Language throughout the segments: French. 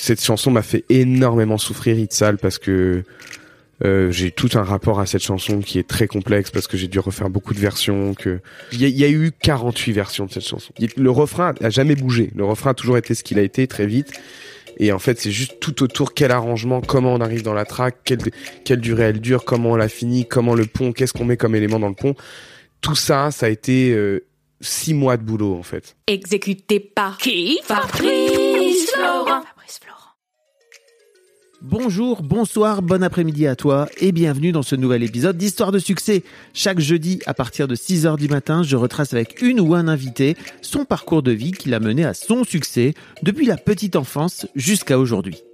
cette chanson m'a fait énormément souffrir Itzal parce que euh, j'ai tout un rapport à cette chanson qui est très complexe parce que j'ai dû refaire beaucoup de versions. Que il y, a- eu 48 versions de cette chanson. Le refrain a jamais bougé. Le refrain a toujours été ce qu'il a été très vite. Et en fait, c'est juste tout autour quel arrangement, comment on arrive dans la track, quelle, quelle durée elle dure, comment on la finit, comment le pont, qu'est-ce qu'on met comme élément dans le pont. Tout ça, ça a été euh, six mois de boulot en fait. Exécuté par qui? Fabrice Florent. Fabrice Florent. Bonjour, bonsoir, bon après-midi à toi et bienvenue dans ce nouvel épisode d'Histoire de succès. Chaque jeudi à partir de 6h du matin, je retrace avec une ou un invité son parcours de vie qui l'a mené à son succès depuis la petite enfance jusqu'à aujourd'hui.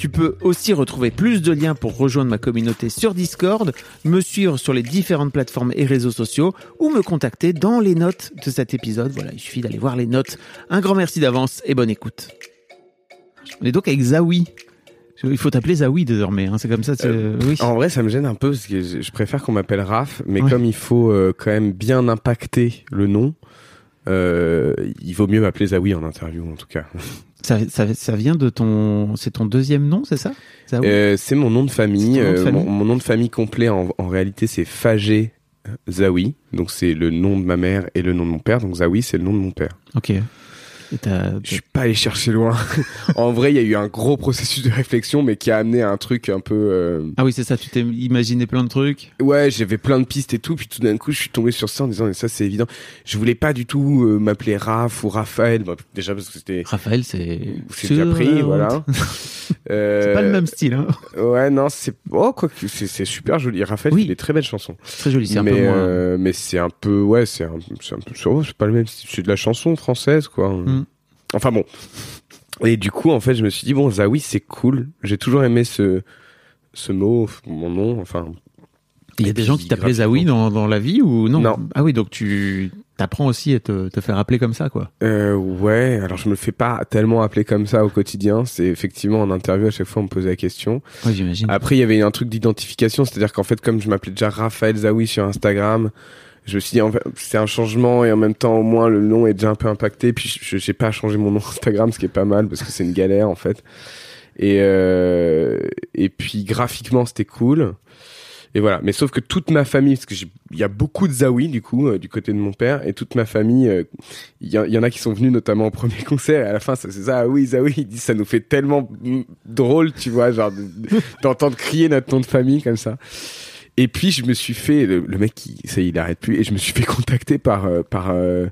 Tu peux aussi retrouver plus de liens pour rejoindre ma communauté sur Discord, me suivre sur les différentes plateformes et réseaux sociaux ou me contacter dans les notes de cet épisode. Voilà, il suffit d'aller voir les notes. Un grand merci d'avance et bonne écoute. On est donc avec Zawi. Il faut t'appeler Zawi désormais, hein, c'est comme ça. oui. En vrai, ça me gêne un peu parce que je je préfère qu'on m'appelle Raph, mais Ouais. comme il faut euh, quand même bien impacter le nom, euh, il vaut mieux m'appeler Zawi en interview en tout cas. Ça, ça, ça vient de ton, c'est ton deuxième nom, c'est ça? Euh, c'est mon nom de famille. Nom de euh, mon, mon nom de famille complet en, en réalité c'est Fagé Zawi, donc c'est le nom de ma mère et le nom de mon père. Donc Zawi c'est le nom de mon père. Ok. Je suis pas allé chercher loin. en vrai, il y a eu un gros processus de réflexion, mais qui a amené à un truc un peu. euh, Ah oui, c'est ça. Tu t'es imaginé plein de trucs. Ouais, j'avais plein de pistes et tout, puis tout d'un coup, je suis tombé sur ça en disant, mais ça c'est évident. Je voulais pas du tout euh, m'appeler Raph ou Raphaël, déjà parce que c'était Raphaël, c'est. c'est déjà pris, voilà. Euh, C'est pas le même style. Hein. Ouais, non, c'est oh quoi que c'est super joli. Raphaël, Oui. il fait des très belles chansons. Très joli. C'est un mais peu moins. mais c'est un peu ouais, c'est un, c'est un peu oh, c'est pas le même style. C'est de la chanson française quoi. Mm. Enfin bon. Et du coup, en fait, je me suis dit bon, Zawi, c'est cool. J'ai toujours aimé ce ce mot, mon nom. Enfin, Il y a des gens qui t'appelaient. Zawi dans, dans la vie ou non Non. Ah oui, donc tu t'apprends aussi à te, te faire appeler comme ça, quoi. Euh, ouais, alors je me fais pas tellement appeler comme ça au quotidien. C'est effectivement en interview à chaque fois on me posait la question. J'imagine. Après il y avait un truc d'identification, c'est-à-dire qu'en fait comme je m'appelais déjà Raphaël Zawi sur Instagram, je me suis dit en fait, c'est un changement et en même temps au moins le nom est déjà un peu impacté. Puis je j'ai pas changé mon nom Instagram, ce qui est pas mal parce que c'est une galère en fait. Et euh, et puis graphiquement c'était cool. Et voilà, mais sauf que toute ma famille, parce que il y a beaucoup de Zawi du coup euh, du côté de mon père, et toute ma famille, euh, il y, en- a qui sont venus notamment au premier concert, et à la fin c'est ça, oui Zawi, il dit ça nous fait tellement mm, drôle, tu vois, genre de- de- d'entendre crier notre nom de famille comme ça. Et puis je me suis fait, le, le mec il, ça il arrête plus, et je me suis fait contacter par euh, par euh,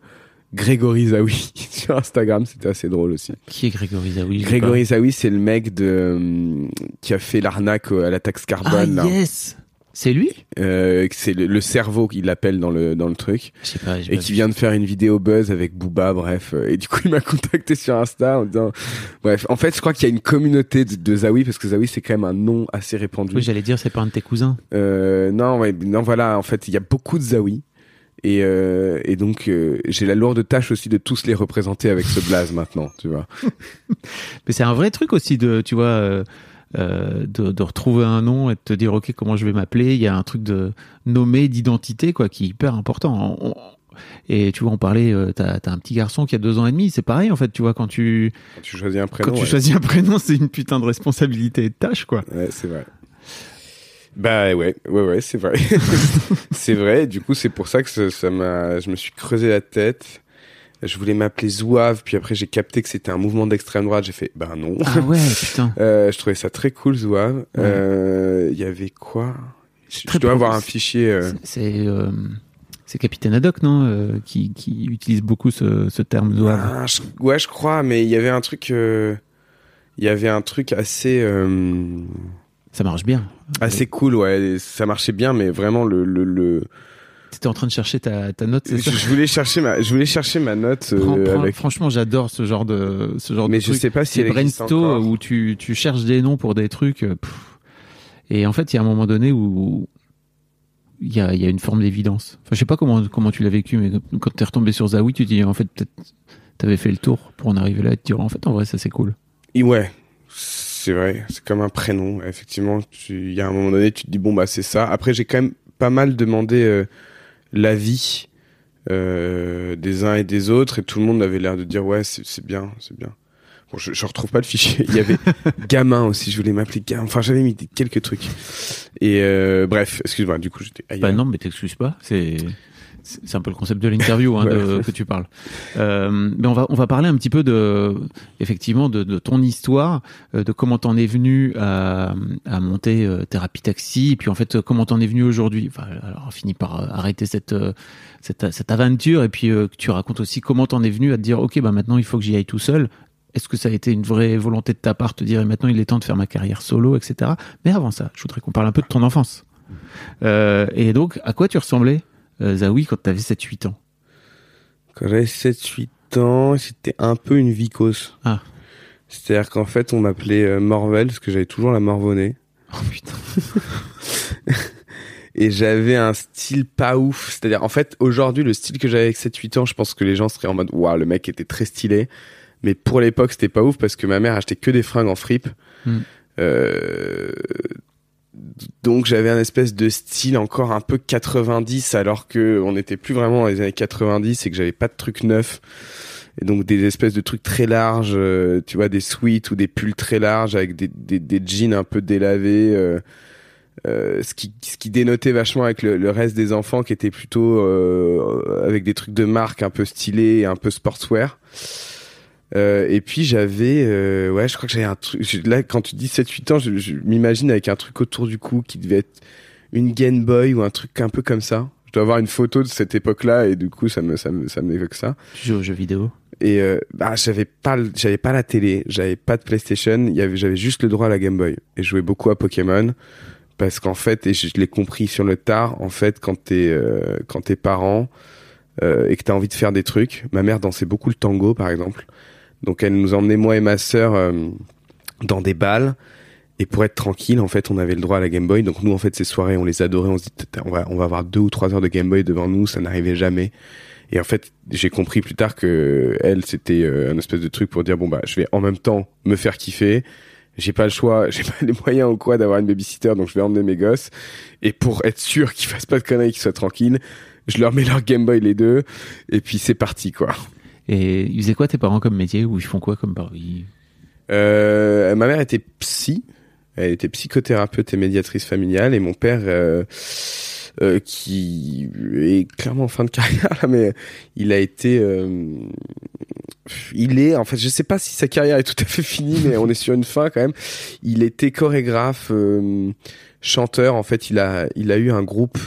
Grégory Zawi sur Instagram, c'était assez drôle aussi. Qui est Grégory Zawi Grégory Zawi, c'est le mec de euh, qui a fait l'arnaque à la taxe carbone. Ah là. yes C'est lui? Euh, c'est le, le cerveau qu'il l'appelle dans le dans le truc. Je sais pas. et qui vient de faire une vidéo buzz avec Booba bref. Et du coup il m'a contacté sur Insta en disant bref. En fait je crois qu'il y a une communauté de, de Zawi parce que Zawi c'est quand même un nom assez répandu. Oui, j'allais dire, c'est pas un de tes cousins. euh, non ouais non voilà. En fait il y a beaucoup de Zawi. Et, euh, et donc euh, j'ai la lourde tâche aussi de tous les représenter avec ce blaze maintenant tu vois. Mais c'est un vrai truc aussi de, tu vois, euh, euh, de, de retrouver un nom et de te dire, ok, comment je vais m'appeler? Il y a un truc de nommer, d'identité, quoi, qui est hyper important. On- et tu vois, on parlait, euh, t'as as un petit garçon qui a deux ans et demi, c'est pareil en fait, tu vois, quand tu, Quand tu choisis un prénom quand tu ouais. choisis un prénom, c'est une putain de responsabilité et de tâche, quoi. Ouais, c'est vrai. Bah ouais, ouais, ouais, c'est vrai. c'est vrai. Du coup, c'est pour ça que ça ça m'a, je me suis creusé la tête. Je voulais m'appeler Zouave, puis après j'ai capté que c'était un mouvement d'extrême droite. J'ai fait, bah non. Ah ouais, putain. Euh, je trouvais ça très cool, Zouave. Euh, Il y avait quoi? Je, dois avoir un fichier. euh, C'est c'est Capitaine Haddock, non qui, qui utilise beaucoup ce, ce terme zouave. ah, je- ouais, je crois, mais il y avait un truc. Il y avait un truc assez. Ça marche bien. assez cool, ouais. Ça marchait bien, mais vraiment le, le, le... T'étais en train de chercher ta, ta note, c'est ça je voulais chercher ma, je voulais chercher ma note euh, Prends- prends- avec. Franchement, j'adore ce genre de ce genre Mais de je truc. sais pas si C'est Brainstorm où tu, tu cherches des noms pour des trucs. euh, pff. Et en fait, il y a un moment donné où il y a, il y a une forme d'évidence. Enfin, je sais pas comment, comment tu l'as vécu, mais quand t'es retombé sur Zawi, tu te dis, en fait, peut-être, t'avais fait le tour pour en arriver là et te dire, en fait, en vrai, ça c'est cool. Et ouais, c'est vrai, c'est comme un prénom. Effectivement, il y a un moment donné, tu te dis bon bah c'est ça. Après, j'ai quand même pas mal demandé euh, l'avis euh, des uns et des autres, et tout le monde avait l'air de dire ouais c'est c'est bien, c'est bien. Bon, je, je retrouve pas le fichier. Il y avait gamin aussi. Je voulais m'appeler gamin. Enfin, j'avais mis quelques trucs. Et euh, bref, excuse-moi. Du coup, j'étais. Bah non, mais t'excuses pas. C'est c'est un peu le concept de l'interview hein, Ouais. que tu parles. Euh, mais on va on va parler un petit peu de effectivement de, de ton histoire, euh, de comment t'en es venu à, à monter euh, Thérapie Taxi, et puis en fait comment t'en es venu aujourd'hui. Enfin, alors on finit par euh, arrêter cette cette, cette aventure et puis euh, tu racontes aussi comment t'en es venu à te dire ok bah maintenant il faut que j'y aille tout seul. Est-ce que ça a été une vraie volonté de ta part de te dire et maintenant il est temps de faire ma carrière solo, etc. Mais avant ça, je voudrais qu'on parle un peu de ton enfance. Euh, et donc, à quoi tu ressemblais, euh, Zawi, quand tu avais 7-8 ans Quand j'avais 7-8 ans, c'était un peu une vicose. Ah. C'est-à-dire qu'en fait, on m'appelait euh, Morvel parce que j'avais toujours la morvonnée. Oh putain. Et j'avais un style pas ouf. C'est-à-dire, en fait, aujourd'hui, le style que j'avais avec 7-8 ans, je pense que les gens seraient en mode, waouh, le mec était très stylé. Mais pour l'époque, c'était pas ouf parce que ma mère achetait que des fringues en fripe. Hmm. Euh, donc j'avais un espèce de style encore un peu 90 alors que on n'était plus vraiment dans les années 90 et que j'avais pas de trucs neufs. Et donc des espèces de trucs très larges, euh, tu vois, des sweats ou des pulls très larges avec des, des, jeans un peu délavés. euh, euh, ce qui ce qui dénotait vachement avec le, le reste des enfants qui étaient plutôt avec des trucs de marque un peu stylés et un peu sportswear. Euh, et puis j'avais euh, ouais je crois que j'avais un truc là quand tu dis 7 8 ans je, je m'imagine avec un truc autour du cou qui devait être une Game Boy ou un truc un peu comme ça. Je dois avoir une photo de cette époque-là et du coup ça me ça me ça m'évoque ça. Tu joues aux jeux vidéo Et euh, bah j'avais pas j'avais pas la télé, j'avais pas de PlayStation, j'avais juste le droit à la Game Boy et je jouais beaucoup à Pokémon parce qu'en fait et je, je l'ai compris sur le tard en fait quand t'es euh, quand t'es parent euh, et que t'as envie de faire des trucs, ma mère dansait beaucoup le tango par exemple. Donc elle nous emmenait moi et ma sœur euh, dans des balles. Et pour être tranquille en fait on avait le droit à la Game Boy. Donc nous en fait ces soirées on les adorait. On se dit on va on va avoir deux ou trois heures de Game Boy devant nous. Ça n'arrivait jamais. Et en fait, j'ai compris plus tard que elle, c'était euh, un espèce de truc pour dire bon bah, je vais en même temps me faire kiffer. J'ai pas le choix, j'ai pas les moyens ou quoi d'avoir une babysitter, donc je vais emmener mes gosses. Et pour être sûr qu'ils fassent pas de conneries, qu'ils soient tranquilles, je leur mets leur Game Boy les deux, et puis c'est parti quoi. Et ils faisaient quoi tes parents comme métier? Ou ils font quoi comme par ils- Euh, ma mère était psy, elle était psychothérapeute et médiatrice familiale, et mon père, euh, euh, qui est clairement en fin de carrière, mais il a été, il est, en fait, je sais pas si sa carrière est tout à fait finie, mais on est sur une fin quand même. Il était chorégraphe, chanteur. En fait, il a, il a eu un groupe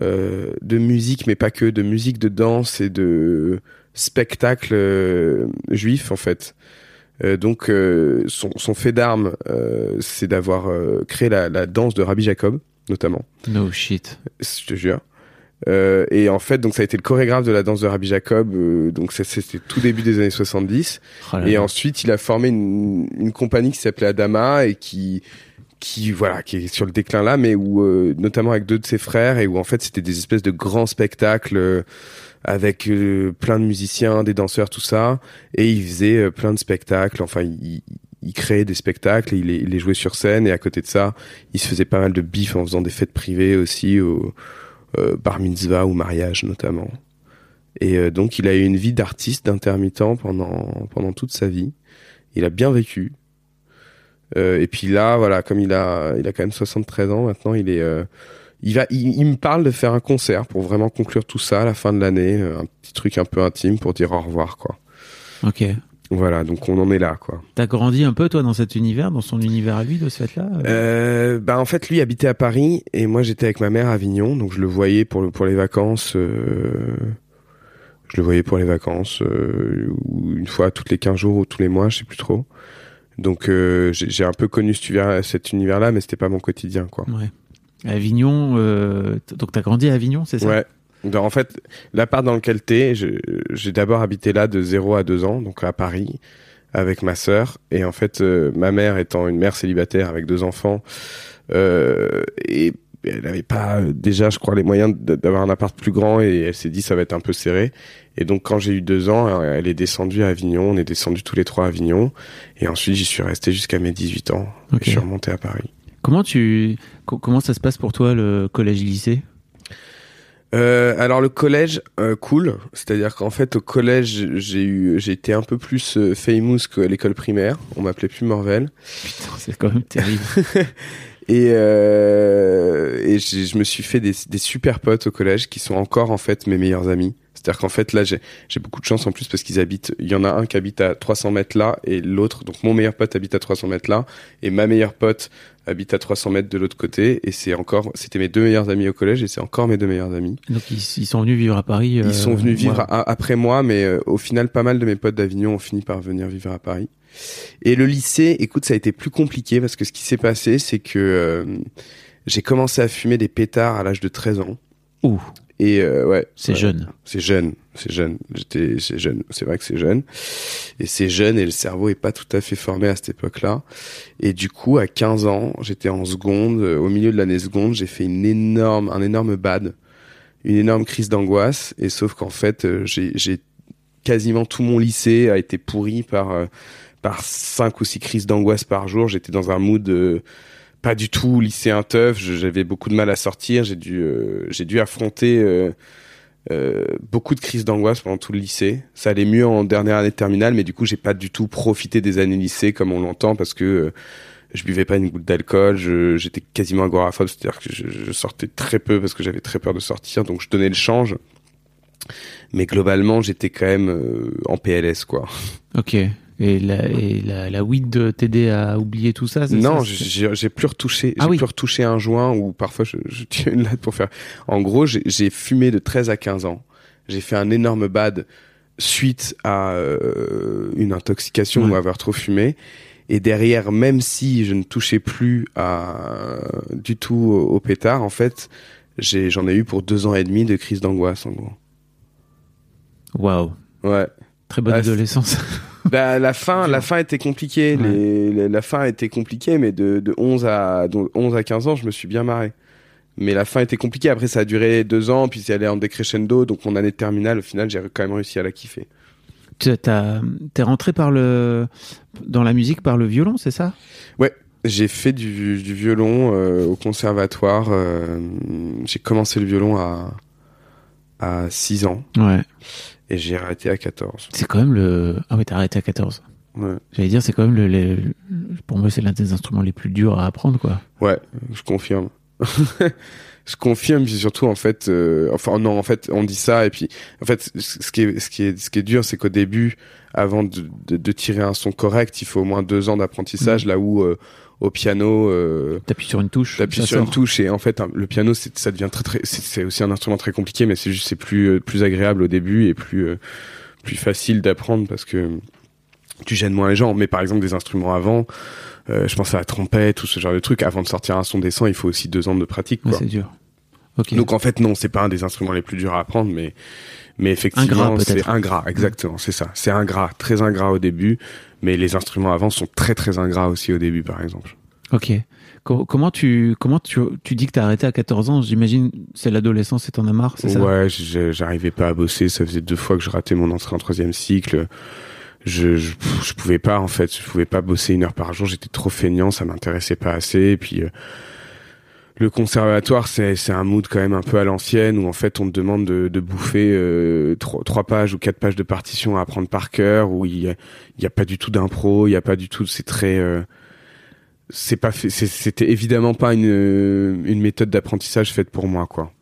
de musique, mais pas que, de musique, de danse et de spectacle euh, juif, en fait. Euh, donc, euh, son, son fait d'armes, euh, c'est d'avoir euh, créé la, la danse de Rabbi Jacob, notamment. No shit. Je te jure. Euh, et en fait, donc ça a été le chorégraphe de la danse de Rabbi Jacob. euh, donc c'était tout début des années 70. Oh là Et ensuite, il a formé une, une compagnie qui s'appelait Adama et qui, qui voilà, qui est sur le déclin là, mais où euh, notamment avec deux de ses frères et où en fait c'était des espèces de grands spectacles euh, avec euh, plein de musiciens, des danseurs, tout ça. Et il faisait euh, plein de spectacles. Enfin, il, il créait des spectacles il les, il les jouait sur scène. Et à côté de ça, il se faisait pas mal de bif en faisant des fêtes privées aussi au euh, bar mitzvah ou mariage notamment. Et euh, donc il a eu une vie d'artiste, d'intermittent pendant pendant toute sa vie. Il a bien vécu. Euh, et puis là, voilà, comme il a il a quand même 73 ans maintenant, il est euh, il va il, il me parle de faire un concert pour vraiment conclure tout ça à la fin de l'année, euh, un petit truc un peu intime pour dire au revoir quoi. Ok. Voilà, donc on en est là quoi. T'as grandi un peu toi dans cet univers, dans son univers à lui de ce fait-là Euh, bah en fait lui habitait à Paris et moi j'étais avec ma mère à Avignon donc je le voyais pour le, pour les vacances euh, je le voyais pour les vacances euh, une fois toutes les 15 jours ou tous les mois je sais plus trop donc euh, j'ai un peu connu cet univers, cet univers là mais c'était pas mon quotidien quoi. Ouais. Avignon, euh, donc t'as grandi à Avignon, c'est ça? Ouais. Donc, en fait l'appart dans lequel t'es j'ai d'abord habité là de 0 à 2 ans donc à Paris avec ma sœur. Et en fait euh, ma mère étant une mère célibataire avec deux enfants euh, et elle avait pas euh, déjà, je crois, les moyens d'avoir un appart plus grand et elle s'est dit ça va être un peu serré. Et donc quand j'ai eu deux ans, euh, elle est descendue à Avignon. On est descendus tous les trois à Avignon. Et ensuite j'y suis resté jusqu'à mes 18 ans. Et je suis remonté à Paris. Comment tu co- comment ça se passe pour toi le collège-lycée Euh, alors le collège, euh, cool. C'est-à-dire qu'en fait au collège, j'ai eu, j'ai été un peu plus famous qu'à l'école primaire. On m'appelait plus Morvel. Putain, c'est quand même terrible. Et, euh, et je me suis fait des, des super potes au collège qui sont encore en fait mes meilleurs amis. C'est-à-dire qu'en fait là j'ai beaucoup de chance en plus parce qu'ils habitent. Il y en a un qui habite à 300 mètres là et l'autre donc mon meilleur pote habite à 300 mètres là et ma meilleure pote habite à 300 mètres de l'autre côté et c'est encore c'était mes deux meilleurs amis au collège et c'est encore mes deux meilleurs amis. Donc ils, ils sont venus vivre à Paris. euh, Ils sont venus vivre ouais. a- après moi, mais euh, au final, pas mal de mes potes d'Avignon ont fini par venir vivre à Paris. Et le lycée, écoute, ça a été plus compliqué parce que ce qui s'est passé, c'est que euh, j'ai commencé à fumer des pétards à l'âge de 13 ans. Ouh, Et euh, ouais, c'est ouais, jeune. C'est jeune, c'est jeune. J'étais, c'est jeune. C'est vrai que c'est jeune. Et c'est jeune et le cerveau est pas tout à fait formé à cette époque-là. Et du coup, à 15 ans, j'étais en seconde, au milieu de l'année seconde, j'ai fait une énorme, un énorme bad, une énorme crise d'angoisse. Et sauf qu'en fait, euh, j'ai, j'ai quasiment tout mon lycée a été pourri par euh, par cinq ou six crises d'angoisse par jour. J'étais dans un mood euh, pas du tout lycéen teuf. J'avais beaucoup de mal à sortir. J'ai dû euh, j'ai dû affronter euh, euh, beaucoup de crises d'angoisse pendant tout le lycée. Ça allait mieux en dernière année de terminale, mais du coup, j'ai pas du tout profité des années lycée comme on l'entend parce que euh, je buvais pas une goutte d'alcool, j'étais quasiment agoraphobe, c'est-à-dire que je, je sortais très peu parce que j'avais très peur de sortir, donc je donnais le change. Mais globalement, j'étais quand même euh, en PLS, quoi. Ok. Et la, et la, la weed de t'aider à oublier tout ça Non, j'ai plus retouché, Ah j'ai oui. plus retouché un joint ou parfois je, je tiens une latte pour faire. En gros, j'ai fumé de 13 à 15 ans. J'ai fait un énorme bad suite à euh, une intoxication Ouais. ou avoir trop fumé. Et derrière, même si je ne touchais plus à du tout au, au pétard, en fait, j'en ai eu pour deux ans et demi de crise d'angoisse, en gros. Waouh. Ouais. Très bonne Ah, adolescence. Bah, la fin, la fin était compliquée. Ouais. Les, les- la fin était compliquée, mais de, de 11 à de 11 à 15 ans, je me suis bien marré. Mais la fin était compliquée. Après, ça a duré deux ans, puis c'est allé en décrescendo. Donc, mon année de terminale, au final, j'ai quand même réussi à la kiffer. Tu- T'es rentré par le dans la musique par le violon, c'est ça? J'ai fait du, du violon euh, au conservatoire. euh, j'ai commencé le violon à à 6 ans Ouais. Et j'ai arrêté à 14. C'est quand même le. Ah oui, t'as arrêté à 14. Ouais, J'allais dire, c'est quand même le, le- Pour moi, c'est l'un des instruments les plus durs à apprendre, quoi. ouais, je confirme. je confirme, puis surtout en fait, euh, enfin non, en fait, on dit ça et puis en fait, ce qui est, ce qui est, ce qui est dur, c'est qu'au début, avant de, de, de tirer un son correct, il faut au moins deux ans d'apprentissage, là où euh, au piano, euh, T'appuies sur une touche. t'appuies sur une touche et en fait, un- le piano, c'est, ça devient très très, c'est, aussi un instrument très compliqué, mais c'est juste, c'est plus euh, plus agréable au début et plus euh, plus facile d'apprendre parce que tu gênes moins les gens. Mais par exemple, des instruments avant, euh, je pense à la trompette ou ce genre de truc. Avant de sortir un son décent, il faut aussi deux ans de pratique. Ouais, c'est dur. Ok. Donc en fait non, c'est pas un des instruments les plus durs à apprendre, mais mais effectivement c'est ingrat, exactement, c'est ça. C'est ingrat, très ingrat au début, mais les instruments avant sont très très ingrats aussi au début, par exemple. Ok. Co- comment tu comment tu, tu dis que t'as arrêté à 14 ans? J'imagine c'est l'adolescence et t'en as marre, c'est ça? Ouais, j'arrivais pas à bosser, ça faisait deux fois que je ratais mon entrée en troisième cycle. Je, je je pouvais pas en fait, je pouvais pas bosser une heure par jour, j'étais trop feignant, ça m'intéressait pas assez. Et puis euh, le conservatoire, c'est un mood quand même un peu à l'ancienne où en fait on te demande de, de bouffer euh, trois, trois pages ou quatre pages de partition à apprendre par cœur, où il y a, pas du tout d'impro, il y a pas du tout, c'est très euh, c'est pas c'était évidemment pas une une méthode d'apprentissage faite pour moi quoi.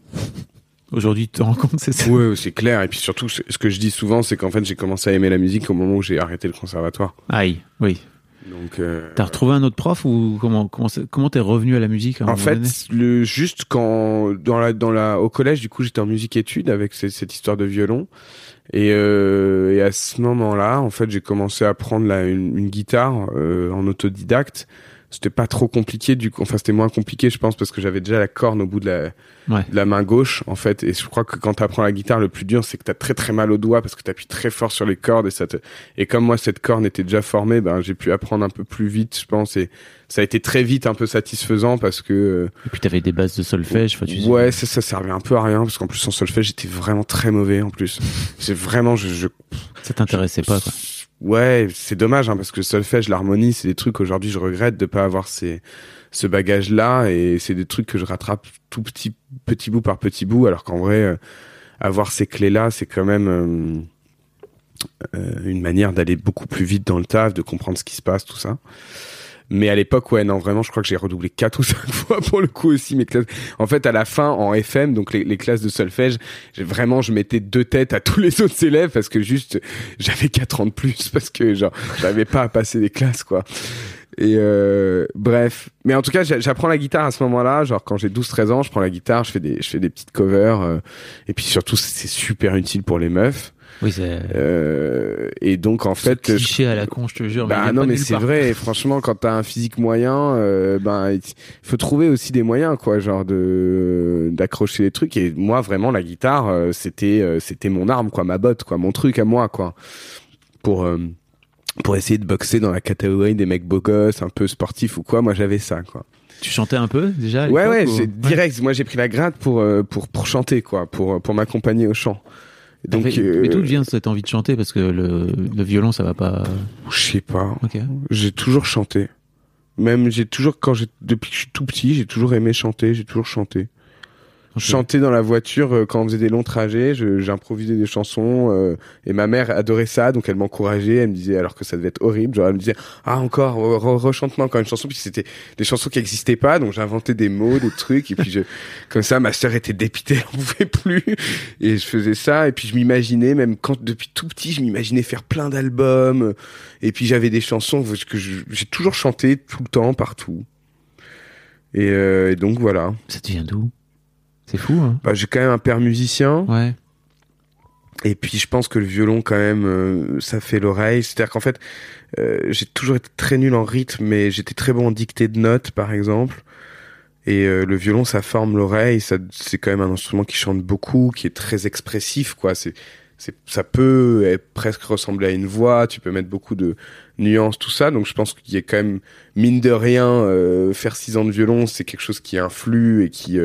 Aujourd'hui, tu te rends compte, c'est ça? Ouais, c'est clair. Et puis surtout, ce que je dis souvent, c'est qu'en fait, j'ai commencé à aimer la musique au moment où j'ai arrêté le conservatoire. Aïe, oui. Donc, euh, T'as retrouvé un autre prof ou comment comment comment t'es revenu à la musique à en fait, le juste quand dans la dans la au collège, du coup, j'étais en musique études avec ce- cette histoire de violon. Et, euh, et à ce moment-là, en fait, j'ai commencé à prendre la, une, une guitare euh, en autodidacte. C'était pas trop compliqué du coup enfin c'était moins compliqué je pense parce que j'avais déjà la corne au bout de la, Ouais. de la main gauche en fait et je crois que quand t'apprends la guitare le plus dur c'est que t'as très très mal au doigt parce que t'appuies très fort sur les cordes et ça te et comme moi cette corne était déjà formée ben j'ai pu apprendre un peu plus vite je pense et ça a été très vite un peu satisfaisant parce que euh, Et puis t'avais des bases de solfège. Enfin, tu ouais ça ça servait un peu à rien parce qu'en plus en solfège j'étais vraiment très mauvais en plus c'est vraiment je, je ça t'intéressait pas. Quoi. Ouais, c'est dommage hein, parce que le solfège, l'harmonie, c'est des trucs aujourd'hui je regrette de pas avoir ces ce bagage là et c'est des trucs que je rattrape tout petit petit bout par petit bout alors qu'en vrai euh, avoir ces clés là, c'est quand même euh, euh, une manière d'aller beaucoup plus vite dans le taf, de comprendre ce qui se passe, tout ça. Mais à l'époque, ouais, non, vraiment, je crois que j'ai redoublé quatre ou cinq fois pour le coup aussi mes classes. En fait, à la fin, en FM, donc les, classes de solfège, vraiment, je mettais deux têtes à tous les autres élèves parce que juste, j'avais quatre ans de plus parce que genre, j'avais pas à passer des classes, quoi. Et euh, bref, mais en tout cas, j'a- j'apprends la guitare à ce moment-là, genre quand j'ai 12-13 ans, je prends la guitare, je fais des, je fais des petites covers, euh, et puis surtout, c'est super utile pour les meufs. Oui, c'est. Euh, et donc en fait, je- cliché à la con, je te jure. bah non mais c'est vrai et franchement quand t'as un physique moyen euh, ben il faut trouver aussi des moyens quoi genre de d'accrocher les trucs et moi vraiment la guitare euh, c'était euh, c'était mon arme quoi ma botte quoi mon truc à moi quoi pour euh, pour essayer de boxer dans la catégorie des mecs beaux gosses un peu sportifs ou quoi moi j'avais ça quoi Tu chantais un peu déjà ouais ouais ou- direct moi j'ai pris la gratte pour euh, pour pour chanter quoi pour pour m'accompagner au chant Donc, donc euh, mais d'où vient cette envie de chanter Parce que le, le violon, ça va pas. je sais pas Ok. J'ai toujours chanté. Même j'ai toujours quand j'ai depuis que je suis tout petit, j'ai toujours aimé chanter, j'ai toujours chanté. Chanter dans la voiture euh, quand on faisait des longs trajets, je- j'improvisais des chansons euh, et ma mère adorait ça donc elle m'encourageait, elle me disait alors que ça devait être horrible, genre elle me disait "Ah encore re- re- rechante-moi encore une chanson" puis c'était des chansons qui existaient pas donc j'inventais des mots, des trucs et puis je comme ça ma sœur était dépitée, elle en pouvait plus et je faisais ça et puis je m'imaginais même quand depuis tout petit, je m'imaginais faire plein d'albums et puis j'avais des chansons que je- j'ai toujours chanté tout le temps partout. Et, euh, et donc voilà. Ça te vient d'où? C'est fou, hein Bah, j'ai quand même un père musicien Ouais. et puis je pense que le violon quand même euh, ça fait l'oreille. C'est-à-dire qu'en fait euh, j'ai toujours été très nul en rythme mais j'étais très bon en dictée de notes par exemple. Et euh, le violon ça forme l'oreille, ça c'est quand même un instrument qui chante beaucoup, qui est très expressif quoi. C'est c'est ça peut être presque ressembler à une voix, tu peux mettre beaucoup de nuances tout ça. Donc je pense qu'il y a quand même mine de rien faire six ans de violon, c'est quelque chose qui influe et qui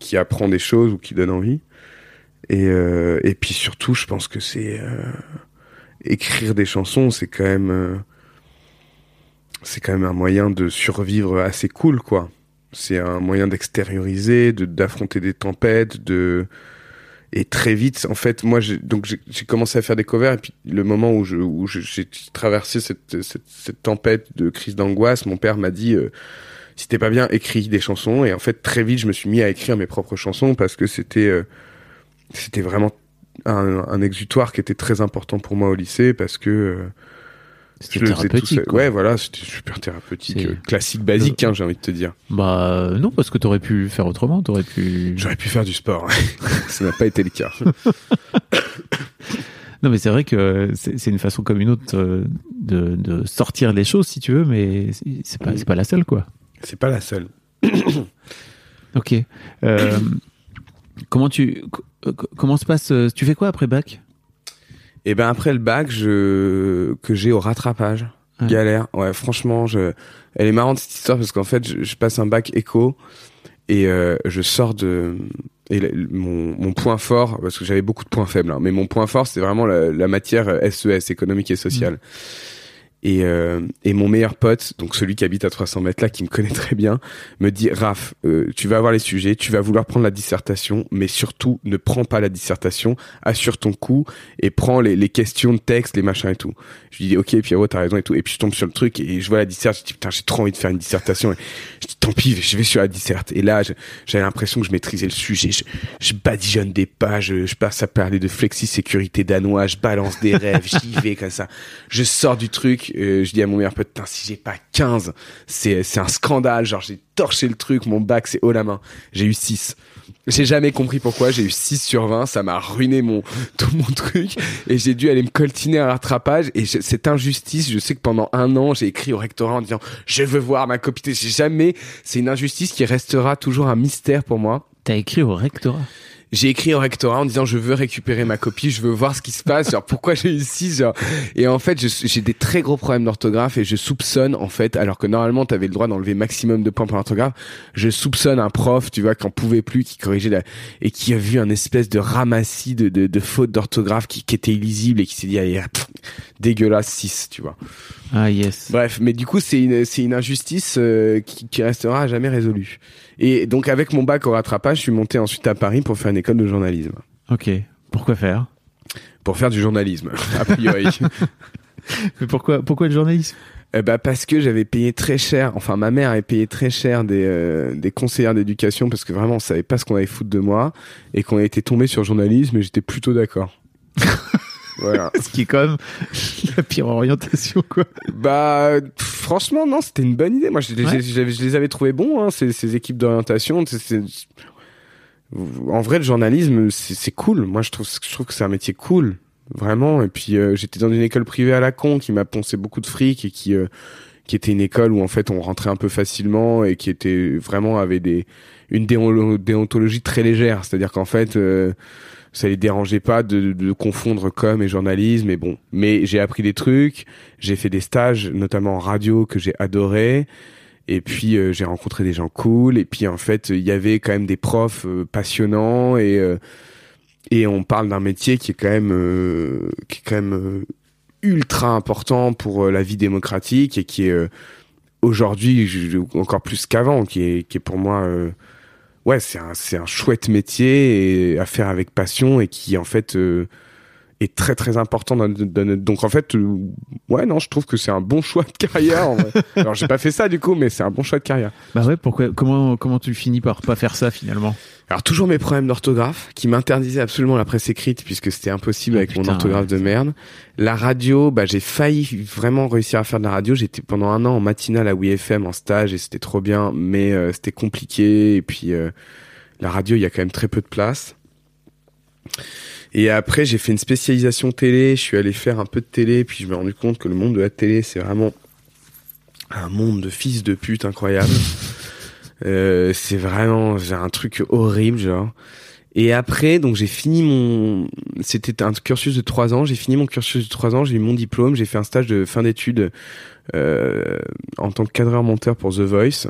qui apprend des choses ou qui donne envie. Et, euh, et puis surtout, je pense que c'est euh, écrire des chansons, c'est quand même euh, c'est quand même un moyen de survivre assez cool, quoi. C'est un moyen d'extérioriser, de d'affronter des tempêtes, de et très vite, en fait, moi, j'ai donc j'ai j'ai commencé à faire des covers et puis le moment où je où j'ai traversé cette cette tempête de crise d'angoisse, mon père m'a dit si t'es pas bien, écris des chansons. Et en fait, très vite, je me suis mis à écrire mes propres chansons parce que c'était euh, c'était vraiment un, un exutoire qui était très important pour moi au lycée parce que euh, C'était tout thérapeutique. Ouais, voilà, c'était super thérapeutique, euh, classique, basique, hein, j'ai envie de te dire. Bah non, parce que t'aurais pu faire autrement. T'aurais pu. J'aurais pu faire du sport, ça n'a pas été le cas. Non, mais c'est vrai que c'est une façon comme une autre de, de sortir les choses, si tu veux, mais c'est- c'est pas, c'est pas la seule, quoi. C'est pas la seule. Ok. Euh, comment tu co- comment se passe euh, Tu fais quoi après bac? Et ben après le bac, je que j'ai au rattrapage. Ouais. Galère. Ouais, franchement, je elle est marrante cette histoire parce qu'en fait, je, je passe un bac éco et euh, je sors de et le- mon, mon point fort parce que j'avais beaucoup de points faibles hein, mais mon point fort c'est vraiment la, la matière SES économique et sociale. Et, euh, et mon meilleur pote, donc celui qui habite à 300 mètres là, qui me connaît très bien, me dit Raph, euh, tu vas avoir les sujets, tu vas vouloir prendre la dissertation, mais surtout ne prends pas la dissertation, assure ton coup et prends les, les questions de texte, les machins et tout. Je lui dis ok Pierrot, t'as raison et tout. Et puis je tombe sur le truc et je vois la disserte, je dis putain j'ai trop envie de faire une dissertation. Et je dis tant pis, je vais sur la disserte. Et là je- j'avais l'impression que je maîtrisais le sujet. Je, je badigeonne des pages, je passe à parler de flexi sécurité danois, je balance des rêves, j'y vais comme ça. Je sors du truc, euh, je dis à mon meilleur pote, putain si j'ai pas 15, c'est c'est un scandale. Genre j'ai torché le truc, mon bac c'est haut la main. J'ai eu 6. J'ai jamais compris pourquoi. J'ai eu 6 sur 20. Ça m'a ruiné mon, tout mon truc. Et j'ai dû aller me coltiner un rattrapage. Et cette injustice, je sais que pendant un an, j'ai écrit au rectorat en disant, je veux voir ma copie. J'ai jamais, c'est une injustice qui restera toujours un mystère pour moi. T'as écrit au rectorat? J'ai écrit au rectorat en disant je veux récupérer ma copie, je veux voir ce qui se passe, genre pourquoi j'ai eu 6 genre. Et en fait, j'ai des très gros problèmes d'orthographe et je soupçonne en fait, alors que normalement tu avais le droit d'enlever maximum de points pour l'orthographe, je soupçonne un prof, tu vois, qui en pouvait plus, qui corrigeait la... et qui a vu un espèce de ramassis de, de, de fautes d'orthographe qui, qui était illisible et qui s'est dit allez, pff, dégueulasse 6, tu vois. Ah yes. Bref, mais du coup, c'est une, c'est une injustice euh, qui, qui restera à jamais résolue. Et donc, avec mon bac au rattrapage, je suis monté ensuite à Paris pour faire une école de journalisme. Ok. Pourquoi faire? Pour faire du journalisme, a priori. Mais pourquoi, pourquoi le journalisme? Eh ben, parce que j'avais payé très cher, enfin, ma mère avait payé très cher des, euh, des conseillères d'éducation parce que vraiment, on savait pas ce qu'on allait foutre de moi et qu'on était tombé sur journalisme et j'étais plutôt d'accord. voilà. Ce qui est quand même la pire orientation, quoi. Bah, franchement, non, c'était une bonne idée. Moi, je, les- Ouais. j'avais- je les avais trouvés bons, hein, ces, ces équipes d'orientation. En vrai, le journalisme, c'est cool. Moi, je trouve, je trouve que c'est un métier cool, vraiment. Et puis, euh, j'étais dans une école privée à la con qui m'a poncé beaucoup de fric et qui, euh, qui était une école où en fait on rentrait un peu facilement et qui était vraiment avait des une déon- déontologie très légère. C'est-à-dire qu'en fait. euh, ça les dérangeait pas de, de confondre com et journalisme et bon. Mais j'ai appris des trucs j'ai fait des stages notamment en radio que j'ai adoré. Et puis euh, j'ai rencontré des gens cool. Et puis en fait il y avait quand même des profs euh, passionnants. Et euh, et on parle d'un métier qui est quand même euh, qui est quand même euh, ultra important pour euh, la vie démocratique et qui est aujourd'hui encore plus qu'avant qui est qui est pour moi ouais, c'est un, un chouette métier à faire avec passion et qui en fait euh, est très très important dans, dans donc en fait euh, ouais non je trouve que c'est un bon choix de carrière en vrai. alors j'ai pas fait ça du coup mais c'est un bon choix de carrière. Bah ouais, pourquoi, comment, comment tu finis par pas faire ça finalement? Alors toujours mes problèmes d'orthographe qui m'interdisaient absolument la presse écrite puisque c'était impossible Ah, avec mon orthographe de merde. La radio bah j'ai failli vraiment réussir à faire de la radio. J'étais pendant un an en matinale à WeFM en stage et c'était trop bien mais euh, c'était compliqué. Et puis euh, la radio il y a quand même très peu de place et après j'ai fait une spécialisation télé je suis allé faire un peu de télé puis je me suis rendu compte que le monde de la télé c'est vraiment un monde de fils de pute incroyable. Euh, c'est vraiment j'ai un truc horrible genre. Et après donc j'ai fini mon c'était un cursus de trois ans j'ai fini mon cursus de trois ans j'ai eu mon diplôme j'ai fait un stage de fin d'études euh, en tant que cadreur monteur pour The Voice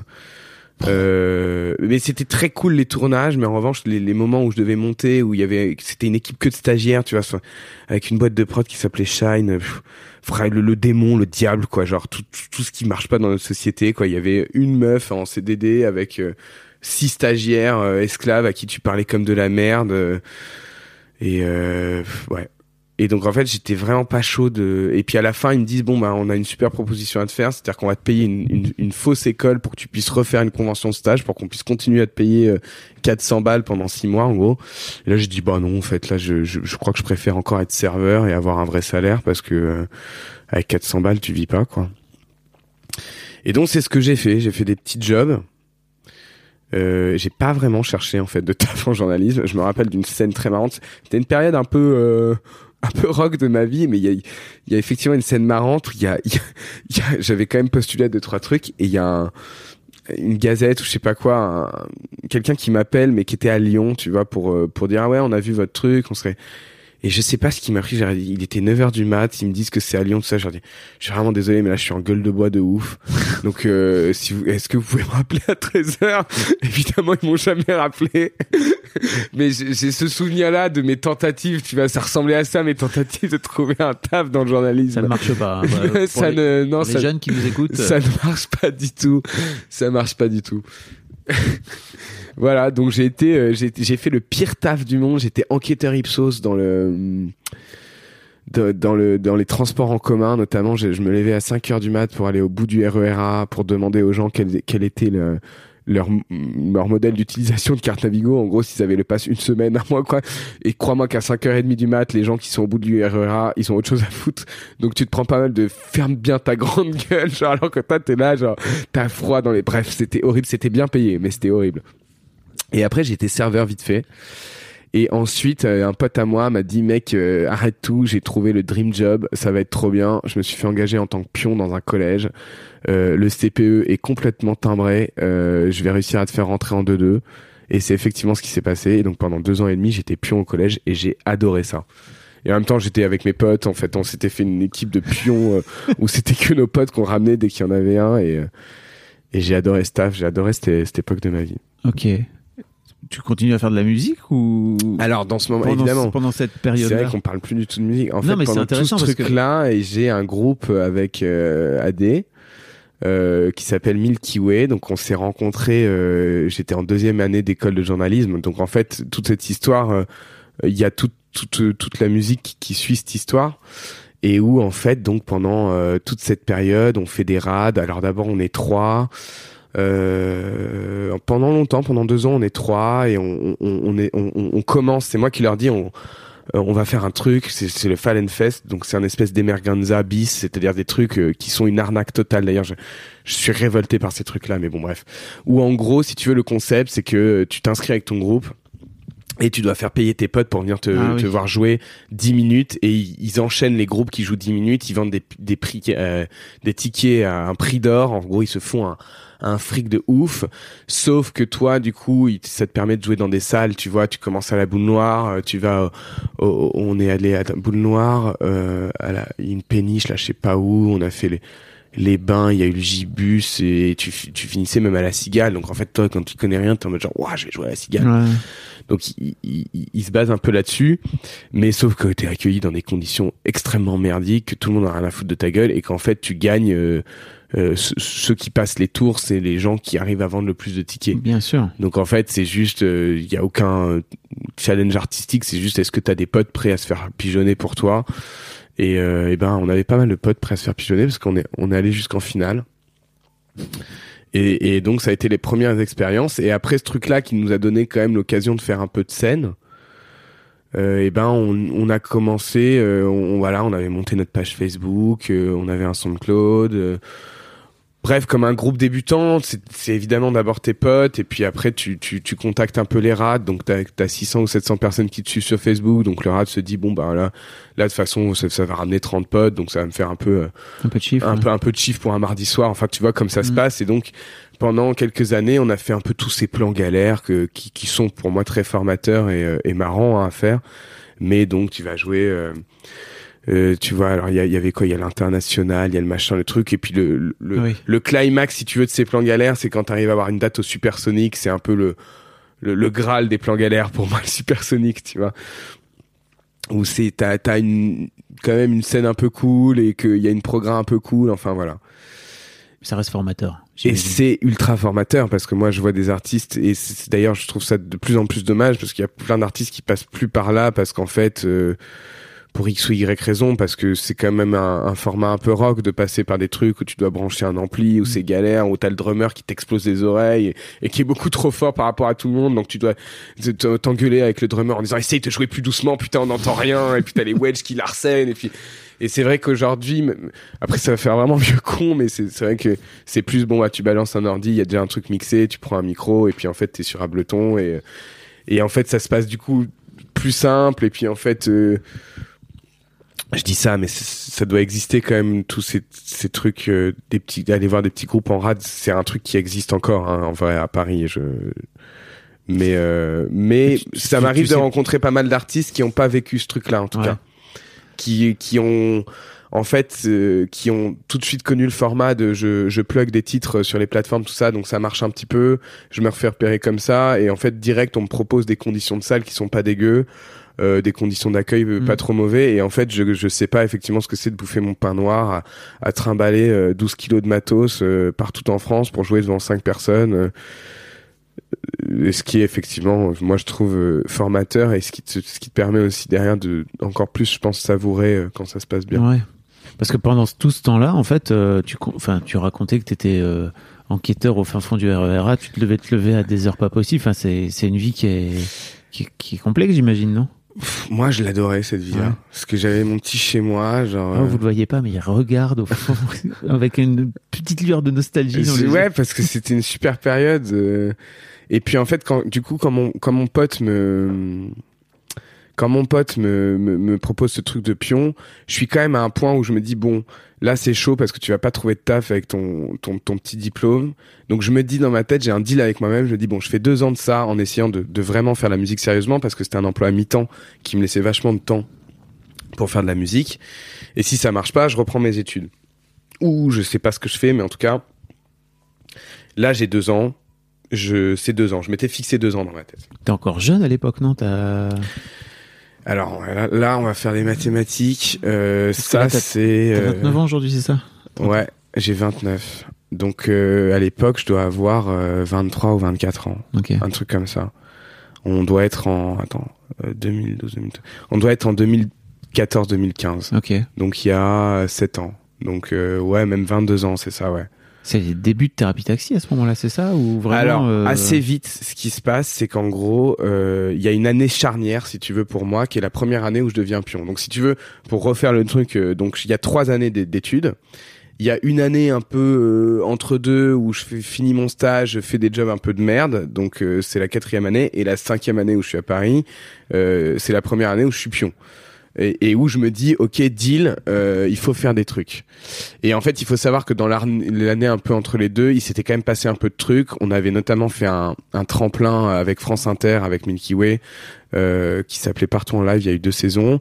euh, mais c'était très cool les tournages mais en revanche les, moments où je devais monter où il y avait c'était une équipe que de stagiaires tu vois avec une boîte de prod qui s'appelait Shine le, démon le diable quoi genre tout, tout, ce qui marche pas dans notre société quoi. Il y avait une meuf en CDD avec euh, six stagiaires euh, esclaves à qui tu parlais comme de la merde et ouais et donc en fait j'étais vraiment pas chaud de et puis à la fin ils me disent bon bah on a une super proposition à te faire c'est-à-dire qu'on va te payer une, une, une fausse école pour que tu puisses refaire une convention de stage pour qu'on puisse continuer à te payer euh, 400 balles pendant six mois en gros et là je dis bah non en fait là je, je, je crois que je préfère encore être serveur et avoir un vrai salaire parce que euh, avec 400 balles tu vis pas quoi et donc c'est ce que j'ai fait j'ai fait des petits jobs euh, j'ai pas vraiment cherché en fait de taf en journalisme. Je me rappelle d'une scène très marrante. C'était une période un peu euh, un peu rock de ma vie, mais il y a, y a effectivement une scène marrante. où Il y a, j'avais quand même postulé à deux trois trucs et il y a un- une gazette ou je sais pas quoi, un- quelqu'un qui m'appelle mais qui était à Lyon, tu vois, pour euh, pour dire ah ouais on a vu votre truc, on serait et je sais pas ce qui m'a pris, j'ai dit, il était 9h du mat, ils me disent que c'est à Lyon, tout ça, je leur dis, je suis vraiment désolé, mais là, je suis en gueule de bois de ouf. Donc, euh, si vous, est-ce que vous pouvez me rappeler à 13h? Évidemment, ils m'ont jamais rappelé. mais j'ai j'ai ce souvenir-là de mes tentatives, tu vois, ça ressemblait à ça, mes tentatives de trouver un taf dans le journalisme. Ça ne marche pas. hein. Ça les, ne, non, pour les ça, jeunes qui nous écoutent. ça ne marche pas du tout. Ça marche pas du tout. voilà, donc j'ai été, euh, j'ai fait le pire taf du monde. J'étais enquêteur Ipsos dans le, de- dans le, dans les transports en commun, notamment. Je, me levais à 5 heures du mat pour aller au bout du RERA pour demander aux gens quel était le, leur, leur modèle d'utilisation de carte Navigo. En gros, s'ils avaient le pass une semaine, un mois, quoi. Et crois-moi qu'à 5h30 du mat, les gens qui sont au bout du RERA, ils ont autre chose à foutre. Donc tu te prends pas mal de ferme bien ta grande gueule, genre, alors que toi, t'es là, genre, t'as froid dans les... Bref, c'était horrible, c'était bien payé, mais c'était horrible. Et après, été serveur vite fait. Et ensuite, euh, un pote à moi m'a dit, mec, euh, arrête tout, j'ai trouvé le dream job, ça va être trop bien. Je me suis fait engager en tant que pion dans un collège. Euh, le CPE est complètement timbré. Euh, je vais réussir à te faire rentrer en 2-2. Et c'est effectivement ce qui s'est passé. Et donc pendant deux ans et demi, j'étais pion au collège et j'ai adoré ça. Et en même temps, j'étais avec mes potes. En fait, on s'était fait une équipe de pions euh, où c'était que nos potes qu'on ramenait dès qu'il y en avait un. Et, et j'ai adoré ce taf. J'ai adoré cette, cette époque de ma vie. Ok. Tu continues à faire de la musique ou Alors dans ce moment, pendant, évidemment. pendant cette C'est période-là vrai qu'on parle plus du tout de musique. En Non, fait, mais c'est pendant tout intéressant ce parce que- truc-là, et j'ai un groupe avec euh, AD euh, qui s'appelle Milky Way. Donc on s'est rencontrés. euh, J'étais en deuxième année d'école de journalisme. Donc en fait, toute cette histoire, euh, il y a toute toute toute la musique qui, qui suit cette histoire. Et où en fait, donc pendant euh, toute cette période, on fait des rades. Alors d'abord, on est trois. Euh, pendant longtemps, pendant deux ans, on est trois et on, on, on est, on, on commence. C'est moi qui leur dis, on, euh, on va faire un truc. C'est le Fallen Fest, donc c'est un espèce d'emerganza bis, c'est-à-dire des trucs euh, qui sont une arnaque totale. D'ailleurs, je, je suis révolté par ces trucs-là, mais bon, bref. Ou en gros, si tu veux, le concept, c'est que tu t'inscris avec ton groupe. Et tu dois faire payer tes potes pour venir te, Ah te oui. voir jouer 10 minutes et ils, enchaînent les groupes qui jouent 10 minutes, ils vendent des, des prix euh, des tickets à un prix d'or, en gros ils se font un, un fric de ouf, sauf que toi du coup ça te permet de jouer dans des salles, tu vois, tu commences à la boule noire, euh, tu vas au- au- on est allé à la boule noire, euh, à la, une péniche là je sais pas où, on a fait les les bains, il y a eu le gibus et tu, fi- tu finissais même à la cigale. Donc en fait, toi, quand tu connais rien, t'es en mode genre, ouah, je vais jouer à la cigale. Ouais. Donc il, il, il- il se base un peu là-dessus, mais sauf que t'es accueilli dans des conditions extrêmement merdiques, que tout le monde a rien à foutre de ta gueule et qu'en fait tu gagnes. euh, euh, ce- ceux qui passent les tours, c'est les gens qui arrivent à vendre le plus de tickets. Bien sûr. Donc en fait, c'est juste, il y a aucun euh, challenge artistique. C'est juste, est-ce que t'as des potes prêts à se faire pigeonner pour toi? Et, euh, eh ben, on avait pas mal de potes prêts à se faire pigeonner parce qu'on est, on est allé jusqu'en finale. Et, donc ça a été les premières expériences. Et après ce truc-là qui nous a donné quand même l'occasion de faire un peu de scène. Euh, et ben on, a commencé, euh, on, voilà, on avait monté notre page Facebook, euh, on avait un SoundCloud. Bref, comme un groupe débutant, c'est évidemment d'abord tes potes, et puis après tu, tu, tu contactes un peu les rats, donc t'as as 600 ou 700 personnes qui te suivent sur Facebook, donc le rat se dit, bon ben là, là de toute façon ça, ça va ramener 30 potes, donc ça va me faire un peu, euh, Un peu de chiffre. un ouais. peu un peu de chiffre pour un mardi soir, enfin tu vois comme ça se Mm. passe, et donc pendant quelques années on a fait un peu tous ces plans galères que, qui, qui sont pour moi très formateurs et, euh, et marrants hein, à faire, mais donc tu vas jouer... euh, euh, tu vois, alors il y, avait quoi? Il y a l'international, il y a le machin, le truc, et puis le, le, Oui. le climax, si tu veux, de ces plans galères, c'est quand tu arrives à avoir une date au supersonique, c'est un peu le, le, le graal des plans galères pour moi, le supersonique, tu vois. Où c'est, t'as, t'as une, quand même une scène un peu cool et qu'il y a une programme un peu cool, enfin voilà. Ça reste formateur. Et c'est ultra formateur parce que moi je vois des artistes et d'ailleurs je trouve ça de plus en plus dommage parce qu'il y a plein d'artistes qui passent plus par là parce qu'en fait euh, pour X ou Y raison parce que c'est quand même un, un format un peu rock de passer par des trucs où tu dois brancher un ampli où c'est galère où t'as le drummer qui t'explose les oreilles et, et qui est beaucoup trop fort par rapport à tout le monde. Donc tu dois t'engueuler avec le drummer en disant essaye de jouer plus doucement putain on n'entend rien. Et puis t'as les wedges qui l'arsènent. Et puis et c'est vrai qu'aujourd'hui, après ça va faire vraiment vieux con, mais c'est c'est vrai que c'est plus bon. Bah, tu balances un ordi, il y a déjà un truc mixé, tu prends un micro et puis en fait t'es sur Ableton et et en fait ça se passe du coup plus simple. Et puis en fait euh, je dis ça, mais ça doit exister quand même tous ces, ces trucs euh, des petits aller voir des petits groupes en rad, c'est un truc qui existe encore hein, en vrai à Paris. Je mais euh, mais Tu- ça tu- m'arrive tu de rencontrer pas mal d'artistes qui ont pas vécu ce truc-là en tout Ouais. cas qui qui ont en fait euh, qui ont tout de suite connu le format de je je plug des titres sur les plateformes tout ça donc ça marche un petit peu je me refais repérer comme ça et en fait direct on me propose des conditions de salle qui sont pas dégueu euh, des conditions d'accueil euh, Mm. pas trop mauvais et en fait je je sais pas effectivement ce que c'est de bouffer mon pain noir à, à trimballer euh, 12 kilos de matos euh, partout en France pour jouer devant cinq personnes euh, et ce qui est effectivement, moi je trouve euh, formateur et ce qui, te, ce qui te permet aussi derrière de encore plus, je pense, savourer euh, quand ça se passe bien. Ouais. Parce que pendant tout ce temps-là, en fait, euh, tu, enfin, tu racontais que tu étais enquêteur au fin fond du RERA, tu te devais te lever à des heures pas possibles. Enfin, c'est, c'est une vie qui est, qui, qui est complexe, j'imagine, non? Moi je l'adorais cette vie-là. Ouais. Parce que j'avais mon petit chez moi, genre. Euh, Vous le voyez pas, mais il regarde au fond avec une petite lueur de nostalgie. dans les yeux. ouais, parce que c'était une super période. euh, Et puis en fait, quand du coup, quand mon quand mon pote me quand mon pote me, me, me propose ce truc de pion, je suis quand même à un point où je me dis bon, là c'est chaud parce que tu vas pas trouver de taf avec ton ton, ton petit diplôme. Donc je me dis dans ma tête, j'ai un deal avec moi-même. Je me dis bon, je fais deux ans de ça en essayant de, de vraiment faire la musique sérieusement parce que c'était un emploi à mi-temps qui me laissait vachement de temps pour faire de la musique. Et si ça marche pas, je reprends mes études. Ou je sais pas ce que je fais, mais en tout cas, là j'ai deux ans. Je c'est deux ans. Je m'étais fixé deux ans dans ma tête. T'es encore jeune à l'époque, non? T'as Alors là, là, on va faire des mathématiques. Euh, ça c'est euh, 29 ans aujourd'hui, c'est ça? Ouais, j'ai 29. Donc euh, à l'époque, je dois avoir euh, 23 ou 24 ans, Ok. un truc comme ça. On doit être en attends, euh, 2012 2012. On doit être en 2014 2015. Ok. Donc il y a 7 ans. Donc euh, ouais, même 22 ans, c'est ça, ouais. C'est les débuts de thérapie taxi à ce moment-là, c'est ça ou vraiment Alors, euh, assez vite, ce qui se passe, c'est qu'en gros, euh, il y a une année charnière, si tu veux, pour moi, qui est la première année où je deviens pion. Donc, si tu veux, pour refaire le truc, euh, donc il y a trois années d'é- d'études. Il y a une année un peu euh, entre deux où je fais, finis mon stage, je fais des jobs un peu de merde. Donc, euh, c'est la quatrième année. Et la cinquième année où je suis à Paris, euh, c'est la première année où je suis pion. Et, et où je me dis, ok, deal, euh, il faut faire des trucs. Et en fait, il faut savoir que dans l'année un peu entre les deux, il s'était quand même passé un peu de trucs. On avait notamment fait un, un tremplin avec France Inter, avec Milky Way, euh, qui s'appelait Partout en live. Il y a eu deux saisons.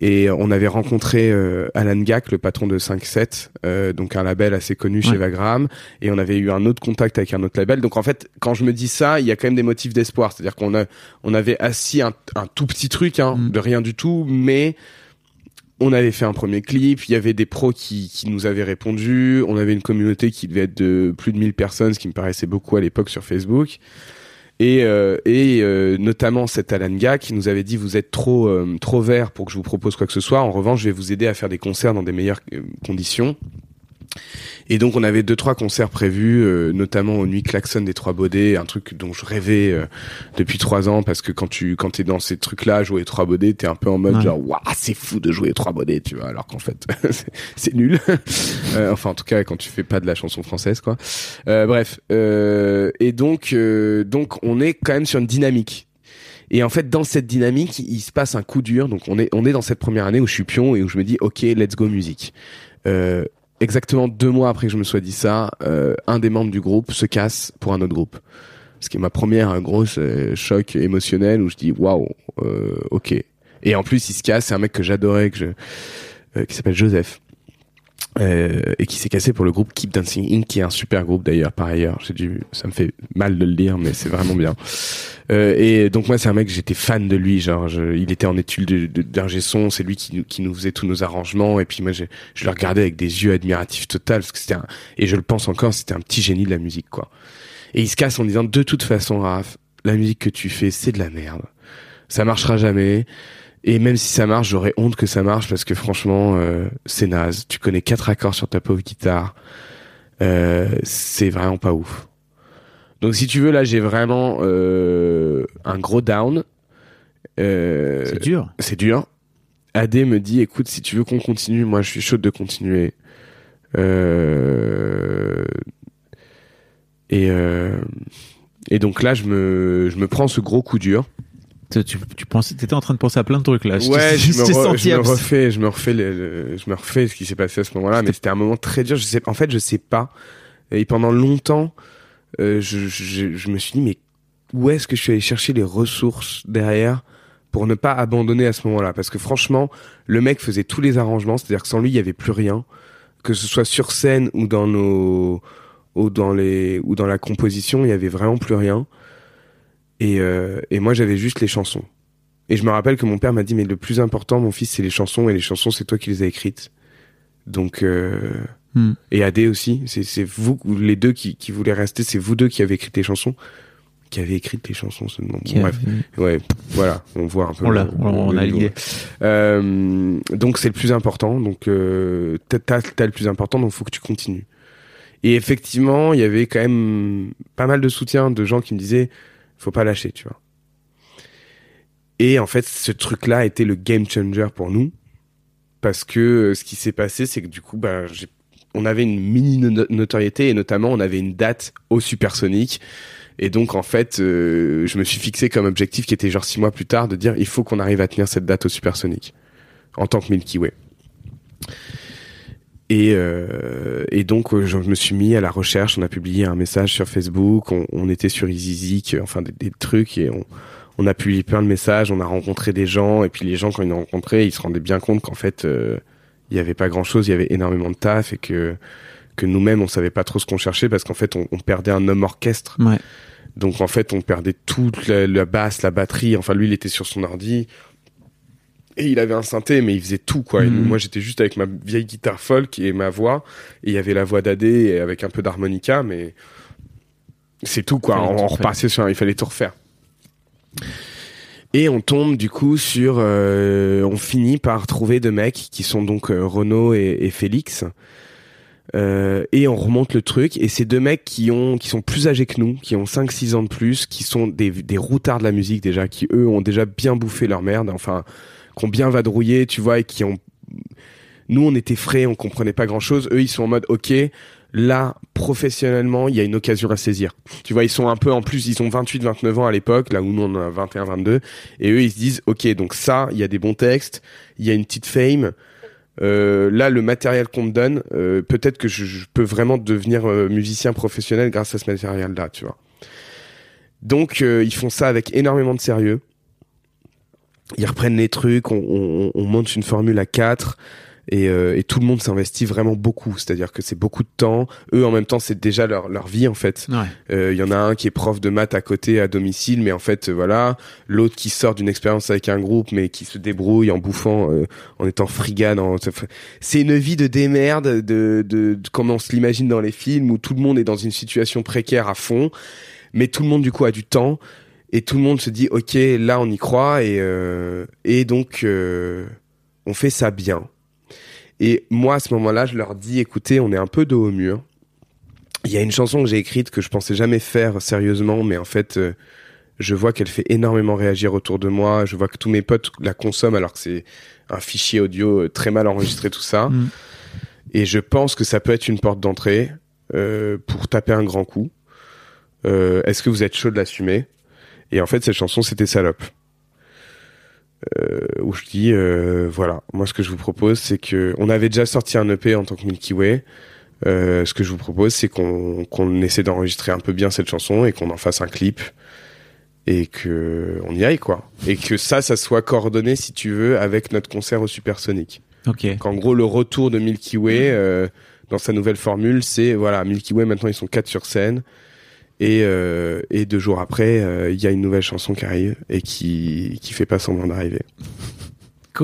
Et on avait rencontré euh, Alan Gack, le patron de 5-7, euh, donc un label assez connu chez. Vagram. Et on avait eu un autre contact avec un autre label. Donc en fait, quand je me dis ça, il y a quand même des motifs d'espoir. C'est-à-dire qu'on a, on avait assis un, un tout petit truc, hein, Mm. de rien du tout, mais on avait fait un premier clip, il y avait des pros qui, qui nous avaient répondu, on avait une communauté qui devait être de plus de 1000 personnes, ce qui me paraissait beaucoup à l'époque sur Facebook. Et, euh, euh, notamment cet Alan Gars qui nous avait dit vous êtes trop euh, trop vert pour que je vous propose quoi que ce soit. En revanche, je vais vous aider à faire des concerts dans des meilleures conditions. Et donc on avait deux trois concerts prévus, euh, notamment aux Nuits Klaxon des Trois Baudets, un truc dont je rêvais euh, depuis trois ans parce que quand tu quand t'es dans ces trucs-là, jouer les Trois Baudets, t'es un peu en mode Ouais. genre waouh c'est fou de jouer les Trois Baudets, tu vois, alors qu'en fait c'est- c'est nul. Euh, enfin en tout cas quand tu fais pas de la chanson française quoi. Euh, bref euh, et donc euh, donc on est quand même sur une dynamique. Et en fait, dans cette dynamique, il se passe un coup dur. Donc, on est, on est dans cette première année où je suis pion et où je me dis, OK, let's go musique. Euh, exactement deux mois après que je me sois dit ça, euh, un des membres du groupe se casse pour un autre groupe. Ce qui est ma première grosse euh, choc émotionnel où je dis, waouh, euh, OK. Et en plus, il se casse. C'est un mec que j'adorais, que je, euh, qui s'appelle Joseph. Euh, et qui s'est cassé pour le groupe Keep Dancing Inc, qui est un super groupe d'ailleurs, par ailleurs. J'ai dû, ça me fait mal de le dire, mais c'est vraiment bien. Euh, et donc moi, c'est un mec, j'étais fan de lui. Genre, je- il était en études de- de- d'ingé son, c'est lui qui, nous- qui nous faisait tous nos arrangements. Et puis moi, je, je le regardais avec des yeux admiratifs total, parce que c'était un, et je le pense encore, c'était un petit génie de la musique, quoi. Et il se casse en disant, de toute façon, Raph, la musique que tu fais, c'est de la merde. Ça marchera jamais. Et même si ça marche, j'aurais honte que ça marche parce que franchement, euh, c'est naze. Tu connais quatre accords sur ta pauvre guitare. Euh, c'est vraiment pas ouf. Donc si tu veux, là, j'ai vraiment euh, un gros down. Euh, c'est dur. c'est dur. AD me dit, écoute, si tu veux qu'on continue, moi je suis chaud de continuer. Euh... Et, euh... et donc là, je me, je me prends ce gros coup dur. Tu, tu, pensais, t'étais en train de penser à plein de trucs là. ouais, je, me re- je refais, je me refais, le- le- je me refais ce qui s'est passé à ce moment-là, mais c'était un moment très dur. Je sais, en fait, je sais pas. Et pendant longtemps, euh, je, je, je me suis dit, mais où est-ce que je suis allé chercher les ressources derrière pour ne pas abandonner à ce moment-là? Parce que franchement, le mec faisait tous les arrangements, c'est-à-dire que sans lui, il y avait plus rien, que ce soit sur scène ou dans nos ou dans les ou dans la composition, il y avait vraiment plus rien. Et, euh, et moi, j'avais juste les chansons. Et je me rappelle que mon père m'a dit, mais le plus important, mon fils, c'est les chansons, et les chansons, c'est toi qui les as écrites. Donc, euh, Hmm. et AD aussi, c'est, vous, les deux qui, qui voulaient rester, c'est vous deux qui avez écrit les chansons, qui avez écrit les chansons seulement. Qui Bon, bref, ouais, voilà, on voit un peu. On l'a, on, a l'idée. Euh, donc c'est le plus important. Donc euh, t'as, t'as le plus important, donc faut que tu continues. Et effectivement, il y avait quand même pas mal de soutien de gens qui me disaient, faut pas lâcher, tu vois. Et en fait, ce truc-là été le game changer pour nous, parce que euh, ce qui s'est passé, c'est que du coup, j'ai- on avait une mini no- notoriété et notamment on avait une date au Supersonic. Et donc en fait, euh, je me suis fixé comme objectif qui était genre six mois plus tard de dire il faut qu'on arrive à tenir cette date au Supersonic en tant que Milky Way. Et, euh, et donc euh, je me suis mis à la recherche. On a publié un message sur Facebook. On, on était sur EasyZig, enfin des, des trucs et on, on a publié plein de messages. On a rencontré des gens et puis les gens quand ils nous rencontraient, ils se rendaient bien compte qu'en fait euh, il y avait pas grand chose. Il y avait énormément de taf et que que nous-mêmes on savait pas trop ce qu'on cherchait parce qu'en fait on, on perdait un homme orchestre. Ouais. Donc en fait, on perdait toute la, la basse, la batterie. Enfin, lui, il était sur son ordi et il avait un synthé, mais il faisait tout quoi. Et Mhm. moi, j'étais juste avec ma vieille guitare folk et ma voix. Et il y avait la voix d'Adé avec un peu d'harmonica, mais c'est tout quoi. On, repassait sur, il fallait tout refaire. Et on tombe du coup sur, euh, on finit par trouver deux mecs qui sont donc euh, Renaud et, et Félix. Euh, et on remonte le truc et c'est deux mecs qui ont qui sont plus âgés que nous, qui ont 5 6 ans de plus, qui sont des des routards de la musique déjà qui eux ont déjà bien bouffé leur merde, enfin qui ont bien vadrouillé, tu vois et qui ont nous on était frais, on comprenait pas grand-chose, eux ils sont en mode OK, là professionnellement, il y a une occasion à saisir. Tu vois, ils sont un peu en plus, ils ont 28 29 ans à l'époque, là où nous on a 21 22 et eux ils se disent OK, donc ça, il y a des bons textes, il y a une petite fame euh, là, le matériel qu'on me donne, euh, peut-être que je, je peux vraiment devenir euh, musicien professionnel grâce à ce matériel-là, tu vois. Donc, euh, ils font ça avec énormément de sérieux. Ils reprennent les trucs, on, on- on monte une formule à 4 et, euh, et tout le monde s'investit vraiment beaucoup. C'est-à-dire que c'est beaucoup de temps. Eux, en même temps, c'est déjà leur, leur vie, en fait. Ouais. Euh, Il y en a un qui est prof de maths à côté à domicile, mais en fait, euh, voilà. L'autre qui sort d'une expérience avec un groupe, mais qui se débrouille en bouffant, euh, en étant frigane. en- C'est une vie de démerde, de, de, de comme on se l'imagine dans les films, où tout le monde est dans une situation précaire à fond, mais tout le monde du coup a du temps et tout le monde se dit, ok, là on y croit et euh, et donc euh, on fait ça bien. Et moi, à ce moment-là, je leur dis, écoutez, on est un peu dos au mur. Il y a une chanson que j'ai écrite que je pensais jamais faire sérieusement, mais en fait, euh, je vois qu'elle fait énormément réagir autour de moi. Je vois que tous mes potes la consomment alors que c'est un fichier audio très mal enregistré, tout ça. Mm. Et je pense que ça peut être une porte d'entrée pour taper un grand coup. Est-ce que vous êtes chaud de l'assumer? Et en fait, cette chanson, c'était Salope. Euh, où je dis, euh, voilà, moi ce que je vous propose, c'est que on avait déjà sorti un EP en tant que Milky Way. Euh, ce que je vous propose, c'est qu'on qu'on essaie d'enregistrer un peu bien cette chanson et qu'on en fasse un clip et que on y aille quoi. Et que ça, ça soit coordonné si tu veux avec notre concert au Supersonic. Ok. Qu'en gros, le retour de Milky Way euh, dans sa nouvelle formule, c'est voilà, Milky Way maintenant ils sont quatre sur scène et euh, et deux jours après, euh, il y a une nouvelle chanson qui arrive et qui qui fait pas semblant d'arriver.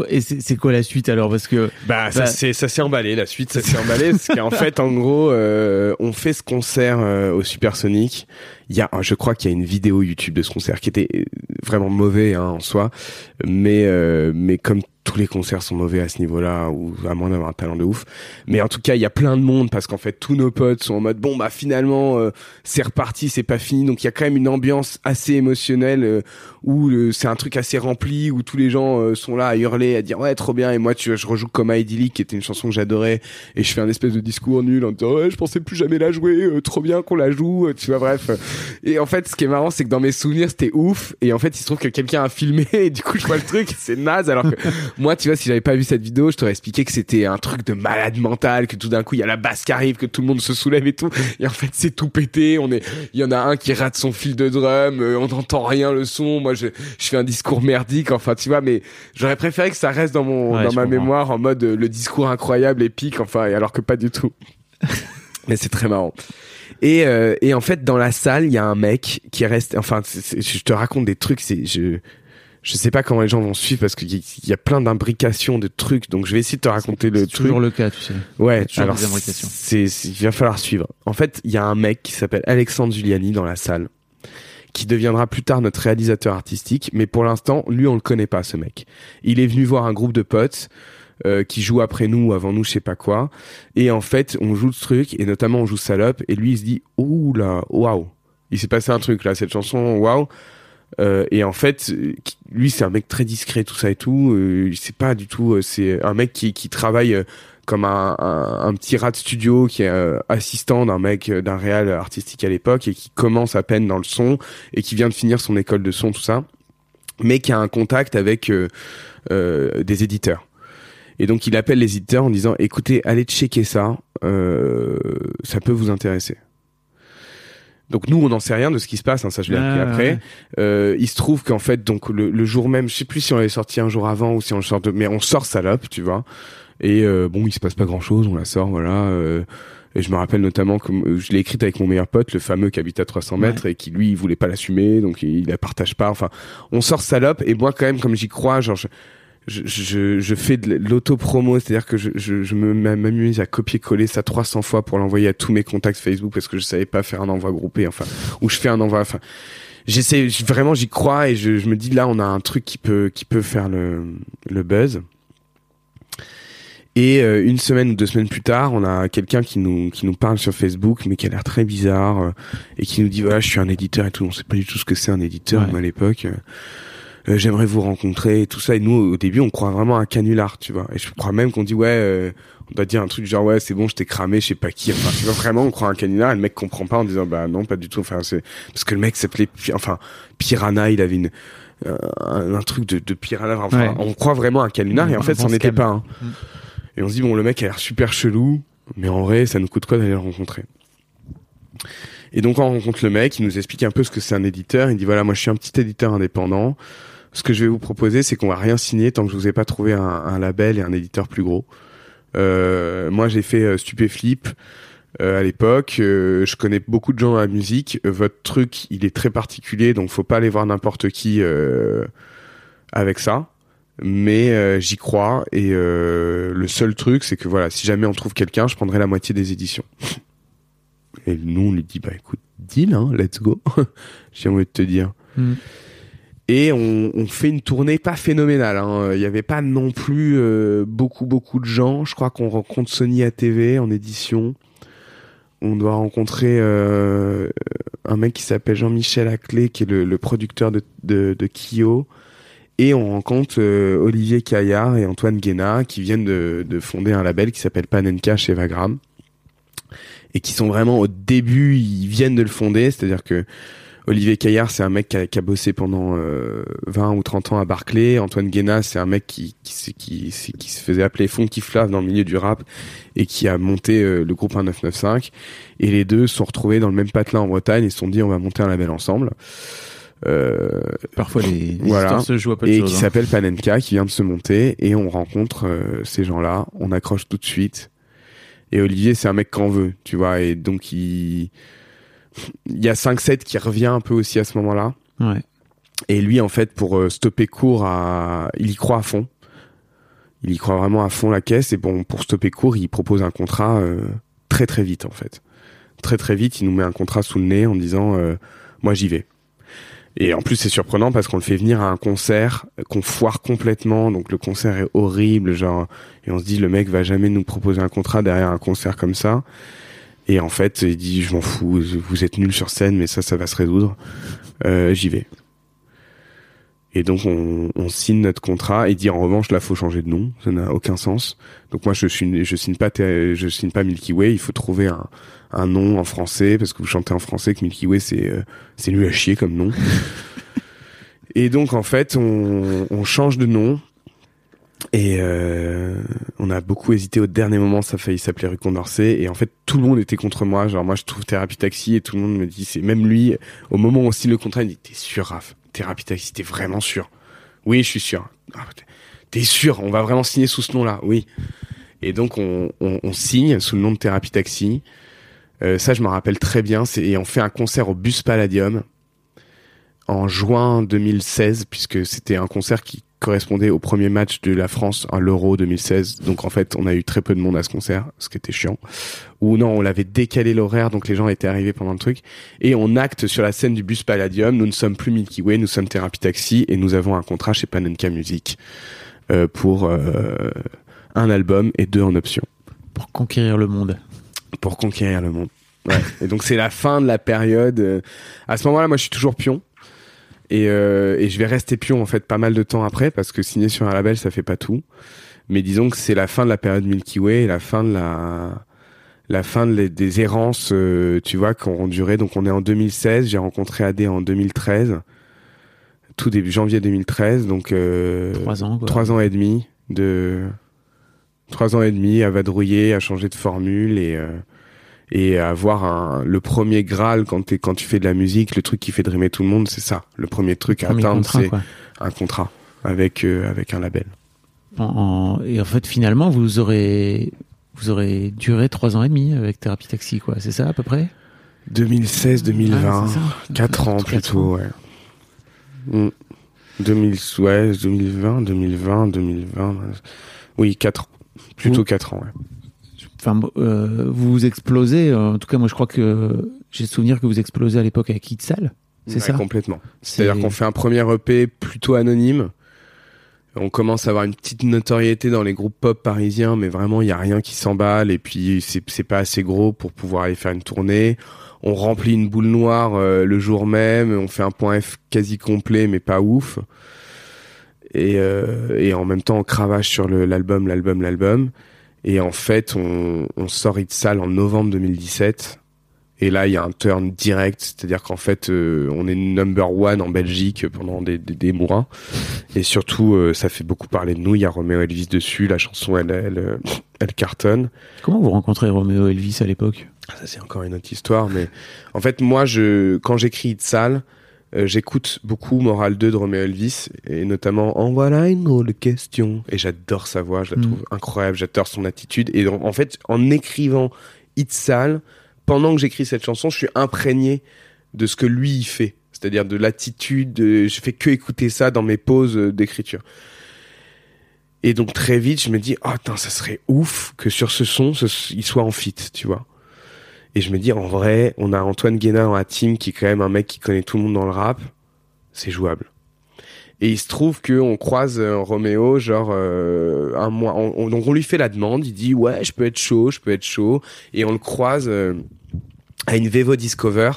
Et c'est quoi la suite alors? Parce que Bah, ça Bah. s'est ça s'est emballé. La suite, ça s'est emballé parce qu'en fait, en gros, euh, on fait ce concert euh, au Supersonic. Il y a, je crois qu'il y a une vidéo YouTube de ce concert qui était euh, vraiment mauvais hein, en soi, mais euh, mais comme tous les concerts sont mauvais à ce niveau-là, ou à moins d'avoir un talent de ouf. Mais en tout cas, il y a plein de monde parce qu'en fait, tous nos potes sont en mode bon bah finalement euh, c'est reparti, c'est pas fini. Donc il y a quand même une ambiance assez émotionnelle euh, où c'est un truc assez rempli où tous les gens euh, sont là à hurler, à dire ouais trop bien. Et moi, tu vois, je rejoue comme Idyllic, qui était une chanson que j'adorais, et je fais un espèce de discours nul en disant ouais je pensais plus jamais la jouer, euh, trop bien qu'on la joue, euh, tu vois bref. Et en fait, ce qui est marrant, c'est que dans mes souvenirs c'était ouf, et en fait il se trouve que quelqu'un a filmé, et du coup je vois le truc, c'est naze. Alors que moi, tu vois, si j'avais pas vu cette vidéo, je t'aurais expliqué que c'était un truc de malade mental, que tout d'un coup il y a la basse qui arrive, que tout le monde se soulève et tout. Et en fait, c'est tout pété. On est, il y en a un qui rate son fil de drum, euh, on n'entend rien le son. Moi, je, je fais un discours merdique. Enfin, tu vois, mais j'aurais préféré que ça reste dans mon, Ouais, dans ma comprends. mémoire en mode euh, le discours incroyable, épique. Enfin, et alors que pas du tout. mais c'est très marrant. Et, euh, et en fait, dans la salle, il y a un mec qui reste. Enfin, je te raconte des trucs. C'est je je sais pas comment les gens vont suivre parce qu'il y, a plein d'imbrications de trucs. Donc je vais essayer de te raconter le truc. toujours le cas, tu sais. Ouais, alors c'est, il va falloir suivre. En fait, il y a un mec qui s'appelle Alexandre Giuliani dans la salle, qui deviendra plus tard notre réalisateur artistique, mais pour l'instant, lui, on le connaît pas, ce mec. Il est venu voir un groupe de potes euh, qui jouent après nous, ou avant nous, je sais pas quoi, et en fait, on joue ce truc, et notamment on joue Salope, et lui, il se dit, ouh là, waouh, il s'est passé un truc là, cette chanson, waouh. Euh, et en fait, lui, c'est un mec très discret, tout ça et tout. Euh, sait pas du tout. euh, c'est un mec qui, qui travaille euh, comme un, un, petit rat de studio qui est euh, assistant d'un mec euh, d'un réal artistique à l'époque et qui commence à peine dans le son et qui vient de finir son école de son tout ça mais qui a un contact avec des éditeurs et donc il appelle les éditeurs en disant écoutez allez checker ça ça peut vous intéresser donc nous on n'en sait rien de ce qui se passe hein, ça je l'ai appris Ah, après ouais. euh, il se trouve qu'en fait, donc le, le jour même, je sais plus si on l'avait sorti un jour avant ou si on le sort de, mais on sort salope, tu vois. Et euh, bon, il se passe pas grand chose, on la sort, voilà. euh, et je me rappelle notamment que euh, je l'ai écrite avec mon meilleur pote, le fameux qui habite à 300 mètres et qui lui, il voulait pas l'assumer, donc il, il la partage pas. Enfin, on sort salope et moi quand même, comme j'y crois, genre. Je, je, je, je fais de l'auto-promo, c'est-à-dire que je, je, je me m'amuse à copier-coller ça 300 fois pour l'envoyer à tous mes contacts Facebook parce que je savais pas faire un envoi groupé, enfin, ou je fais un envoi, enfin, j'essaie vraiment j'y crois et je, je me dis là on a un truc qui peut qui peut faire le, le buzz. Et euh, une semaine ou deux semaines plus tard on a quelqu'un qui nous qui nous parle sur Facebook mais qui a l'air très bizarre euh, et qui nous dit voilà je suis un éditeur et tout. On sait pas du tout ce que c'est un éditeur Ouais. à l'époque. euh, euh, j'aimerais vous rencontrer et tout ça. Et nous au début on croit vraiment à un canular tu vois. Et je crois même qu'on dit ouais euh, on doit dire un truc genre ouais c'est bon je t'ai cramé je sais pas qui. Enfin tu vois vraiment on croit à un canular. Et le mec comprend pas en disant bah non pas du tout. Enfin c'est parce que le mec s'appelait enfin Piranha il avait une euh, un, truc de, de piranha. Enfin Ouais. on croit vraiment à un canular. Et en fait c'en était pas un. Mm. et on se dit bon le mec a l'air super chelou. Mais en vrai ça nous coûte quoi d'aller le rencontrer? Et donc on rencontre le mec il nous explique un peu ce que c'est un éditeur. Il dit voilà moi je suis un petit éditeur indépendant ce que je vais vous proposer c'est qu'on va rien signer tant que je vous ai pas trouvé un, label et un éditeur plus gros euh, moi j'ai fait euh, Stupéflip euh, à l'époque. Euh, je connais beaucoup de gens dans la musique. Votre truc, il est très particulier, donc faut pas aller voir n'importe qui avec ça. Mais j'y crois et le seul truc, c'est que voilà, si jamais on trouve quelqu'un, je prendrai la moitié des éditions. Et nous, on lui dit bah écoute, deal, hein, let's go. J'ai envie de te dire. Mm. Et on, fait une tournée pas phénoménale. hein. Il y avait pas non plus euh, beaucoup beaucoup de gens. Je crois qu'on rencontre Sony ATV en édition. On doit rencontrer euh, un mec qui s'appelle Jean-Michel Aclé, qui est le, producteur de, de, de Kyo. Et on rencontre euh, Olivier Caillard et Antoine Guéna, qui viennent de, de fonder un label qui s'appelle Panenka chez Vagram. Et qui sont vraiment au début, ils viennent de le fonder, c'est-à-dire que Olivier Caillard, c'est un mec qui a, qui a bossé pendant euh, 20 ou 30 ans à Barclay. Antoine Guéna, c'est un mec qui, qui, se- qui, qui, se faisait appeler Funky Flav dans le milieu du rap et qui a monté euh, le groupe 1995. Et les deux sont retrouvés dans le même patelin en Bretagne et se sont dit on va monter un label ensemble. Euh, Parfois, les, Voilà. histoires se jouent à peu de et qui hein. s'appelle Panenka, qui vient de se monter, et on rencontre euh, ces gens-là, on accroche tout de suite. Et Olivier, c'est un mec qu'en veut, tu vois, et donc il, il y a 5-7 qui revient un peu aussi à ce moment-là. Ouais. Et lui, en fait, pour euh, stopper court, à... il y croit à fond. Il y croit vraiment à fond la caisse. Et bon, pour stopper court, il propose un contrat euh, très très vite, en fait. Très très vite, il nous met un contrat sous le nez en disant euh, Moi, j'y vais. Et en plus, c'est surprenant parce qu'on le fait venir à un concert qu'on foire complètement. Donc le concert est horrible, genre. Et on se dit Le mec va jamais nous proposer un contrat derrière un concert comme ça. Et en fait, il dit Je m'en fous, vous êtes nuls sur scène, mais ça, ça va se résoudre. Euh, j'y vais. Et donc on, on signe notre contrat et dit en revanche là faut changer de nom, ça n'a aucun sens. Donc moi je suis je signe pas je signe pas Milky Way, il faut trouver un, un nom en français parce que vous chantez en français que Milky Way c'est euh, c'est nul à chier comme nom. et donc en fait on, on change de nom et euh, on a beaucoup hésité au dernier moment, ça a failli s'appeler Rue Condorcet. Et en fait tout le monde était contre moi, genre moi je trouve Thérapie Taxi et tout le monde me dit c'est même lui au moment où on signe le contrat il dit t'es sûr Raph? Thérapie Taxi t'es vraiment sûr? Oui je suis sûr. Ah, t'es- sûr? On va vraiment signer sous ce nom là oui. Et donc on, on, on signe sous le nom de Thérapie Taxi. Euh, ça je me rappelle très bien. Et on fait un concert au Bus Palladium en juin 2016 puisque c'était un concert qui correspondait au premier match de la France à l'Euro 2016 donc en fait on a eu très peu de monde à ce concert ce qui était chiant ou non on l'avait décalé l'horaire donc les gens étaient arrivés pendant le truc et on acte sur la scène du bus Palladium. Nous ne sommes plus Milky Way, nous sommes Thérapie Taxi et nous avons un contrat chez Panenka Music euh, pour euh, un album et deux en option Pour conquérir le monde. pour conquérir le monde. Ouais. et donc c'est la fin de la période. euh, À ce moment-là, moi, je suis toujours pion. Et, euh, et je vais rester pion en fait pas mal de temps après parce que signer sur un label ça fait pas tout. Mais disons que c'est la fin de la période Milky Way, et la fin de la la fin de les- des errances, euh, tu vois, qui ont duré. Donc on est en 2016, j'ai rencontré AD en 2013, tout début janvier 2013, donc euh, Trois ans, quoi. trois ans et demi de trois ans et demi à vadrouiller, à changer de formule et euh, et avoir un, le premier graal quand tu fais de la musique, le truc qui fait dreamer tout le monde, c'est ça. Le premier truc à Premier atteindre, c'est un contrat avec euh, avec un label. En- en- et en fait, finalement, vous aurez, vous aurez duré trois ans et demi avec Thérapie Taxi, quoi. C'est ça, à peu près? 2016, 2020, Ah, ça. 4 ans Quatre plutôt, ans. ouais. Mm. 2000, ouais, 2020, 2020, 2020. Oui, 4 ans. Plutôt 4 ans, ouais. Enfin, euh, vous vous explosez. En tout cas, moi, je crois que j'ai le souvenir que vous explosez à l'époque avec Hitsal. C'est Ouais, ça? Complètement. C'est- C'est-à-dire qu'on fait un premier EP plutôt anonyme. On commence à avoir une petite notoriété dans les groupes pop parisiens, mais vraiment, il y a rien qui s'emballe. Et puis, c'est pas assez gros pour pouvoir aller faire une tournée. On remplit une boule noire euh, le jour même. On fait un point F quasi complet, mais pas ouf. Et, euh, et en même temps, on cravache sur l'album, l'album, l'album. Et en fait, on, on sort It's Sale en novembre 2017. Et là, il y a un turn direct, c'est-à-dire qu'en fait, euh, on est number one en Belgique pendant des, des, des mois. Et surtout, euh, ça fait beaucoup parler de nous. Il y a Romeo Elvis dessus. La chanson, elle, elle, euh, elle cartonne. Comment vous rencontrez Roméo Elvis à l'époque? Ah, Ça, c'est encore une autre histoire. Mais en fait, moi, je, quand j'écris It's Sale, euh, j'écoute beaucoup Moral 2 de Romeo Elvis et notamment En voilà une drôle question. Et j'adore sa voix, je la Mm. trouve incroyable, j'adore son attitude. Et en, en fait, en écrivant It's Sale, pendant que j'écris cette chanson, je suis imprégné de ce que lui il fait. C'est-à-dire de l'attitude, de- je fais que écouter ça dans mes pauses euh, d'écriture. Et donc très vite, je me dis, oh, putain, ça serait ouf que sur ce son, ce- il soit en fit, tu vois. Et je me dis, en vrai, on a Antoine Guéna dans la team, qui est quand même un mec qui connaît tout le monde dans le rap. C'est jouable. Et il se trouve que on croise euh, Roméo, genre un un mois. on- on- donc on lui fait la demande. Il dit ouais, je peux être chaud, je peux être chaud. Et on le croise euh, à une Vevo Discover.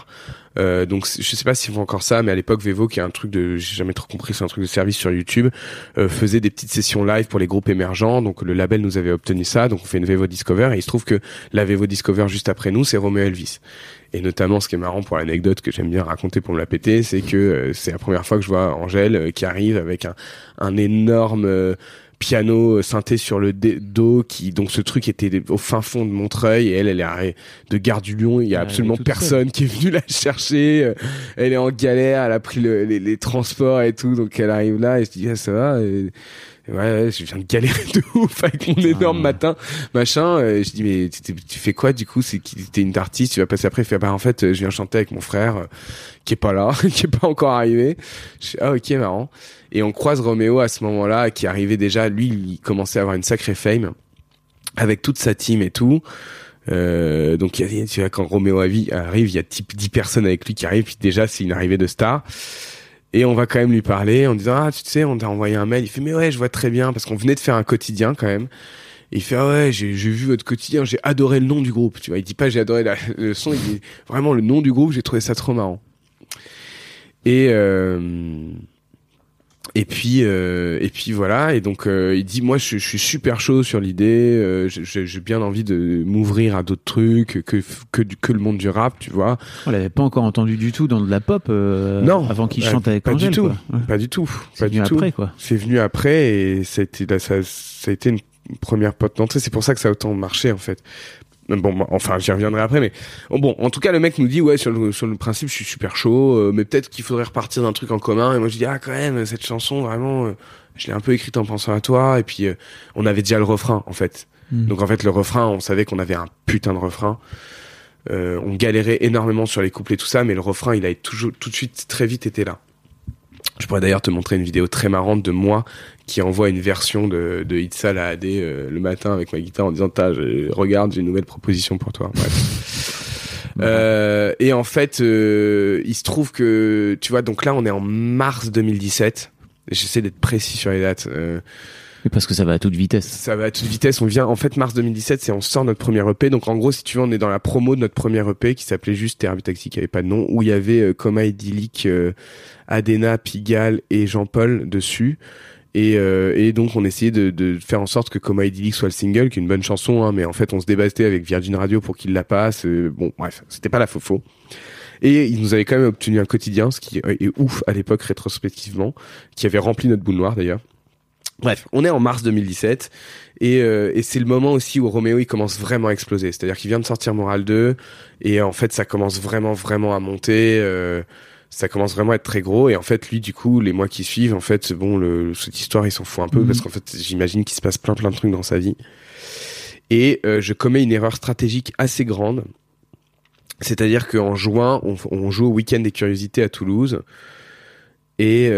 Euh, donc je sais pas s'ils font encore ça, mais à l'époque Vevo, qui est un truc de, j'ai jamais trop compris, c'est un truc de service sur YouTube, euh, faisait des petites sessions live pour les groupes émergents. Donc le label nous avait obtenu ça, donc on fait une Vevo Discover. Et il se trouve que la Vevo Discover juste après nous, c'est Romeo Elvis. Et notamment, ce qui est marrant pour l'anecdote que j'aime bien raconter pour me la péter, c'est que euh, c'est la première fois que je vois Angèle euh, qui arrive avec un, un énorme euh, piano euh, synthé sur le dos, qui donc ce truc était au fin fond de Montreuil et elle, elle est arrêtée de Gare du Lion. Il y a Elle absolument personne qui est venu la chercher. euh, Elle est en galère, elle a pris le- les, les transports et tout, donc elle arrive là et je dis ah, ça va. Et- Ouais, je viens de galérer de ouf avec mon énorme Ah. matin, machin. euh, je dis mais tu, tu- fais quoi du coup? C'est qui t'es une artiste, tu vas passer après. Il fait bah en fait je viens chanter avec mon frère euh, qui est pas là, qui est pas encore arrivé. Je fais, ah ok marrant. Et on croise Roméo à ce moment-là, qui arrivait déjà. Lui, il commençait à avoir une sacrée fame avec toute sa team et tout. Euh, donc tu vois quand Roméo avi- arrive, il y a type 10 personnes avec lui qui arrivent. Puis déjà c'est une arrivée de star. Et on va quand même lui parler en disant ah tu sais on t'a envoyé un mail. Il fait mais ouais je vois très bien parce qu'on venait de faire un quotidien quand même. Et il fait ah ouais j'ai vu votre quotidien j'ai adoré le nom du groupe tu vois il dit pas j'ai adoré le son il dit vraiment le nom du groupe j'ai trouvé ça trop marrant. Et euh, et puis euh, et puis voilà et donc euh, il dit moi je, je suis super chaud sur l'idée euh, j'ai bien envie de m'ouvrir à d'autres trucs que que du que le monde du rap tu vois On l'avait pas encore entendu du tout dans de la pop euh, Non. avant qu'il Ouais, chante avec pas Angèle. du tout quoi. Pas du tout C'est venu tout après, quoi. c'est venu après et ça a été, là, ça, ça a été une première porte d'entrée. C'est pour ça que ça a autant marché en fait. Bon, bah, enfin, j'y reviendrai après, mais oh, bon, en tout cas, le mec nous dit ouais sur le sur le principe, je suis super chaud, euh, mais peut-être qu'il faudrait repartir d'un truc en commun. Et moi, je dis ah quand même cette chanson vraiment, euh, je l'ai un peu écrite en pensant à toi. Et puis euh, on avait déjà le refrain en fait. Mm. Donc en fait, le refrain, on savait qu'on avait un putain de refrain. Euh, on galérait énormément sur les couples et tout ça, mais le refrain, il a toujours tout de suite très vite été là. Je pourrais d'ailleurs te montrer une vidéo très marrante de moi qui envoie une version de, de Itzal à AD euh, le matin avec ma guitare en disant je- regarde j'ai une nouvelle proposition pour toi. Bref. Euh, et en fait, euh, il se trouve que tu vois donc là on est en mars 2017. J'essaie d'être précis sur les dates. Et parce que ça va à toute vitesse. Ça va à toute vitesse. On vient, en fait, mars 2017, c'est on sort notre premier EP. Donc, en gros, si tu veux, on est dans la promo de notre premier EP qui s'appelait juste Thérapie Taxi, qui avait pas de nom, où il y avait euh, Coma Idyllique, euh, Adena, Pigalle et Jean-Paul dessus. Et, euh, et donc, on essayait de, de faire en sorte que Coma Idyllique soit le single, qui est une bonne chanson, hein, mais en fait, on se débattait avec Virgin Radio pour qu'il la passe. Euh, bon, bref, c'était pas la faux Et ils nous avaient quand même obtenu un quotidien, ce qui est ouf à l'époque rétrospectivement, qui avait rempli notre boule noire d'ailleurs. Bref, on est en mars 2017 et, euh, et c'est le moment aussi où Roméo il commence vraiment à exploser. C'est-à-dire qu'il vient de sortir Moral 2 et en fait ça commence vraiment vraiment à monter. Euh, ça commence vraiment à être très gros et en fait lui du coup les mois qui suivent en fait bon le, cette histoire il s'en fout un peu Mhm. parce qu'en fait j'imagine qu'il se passe plein plein de trucs dans sa vie et euh, je commets une erreur stratégique assez grande c'est-à-dire qu'en juin on, on joue au week-end des curiosités à Toulouse et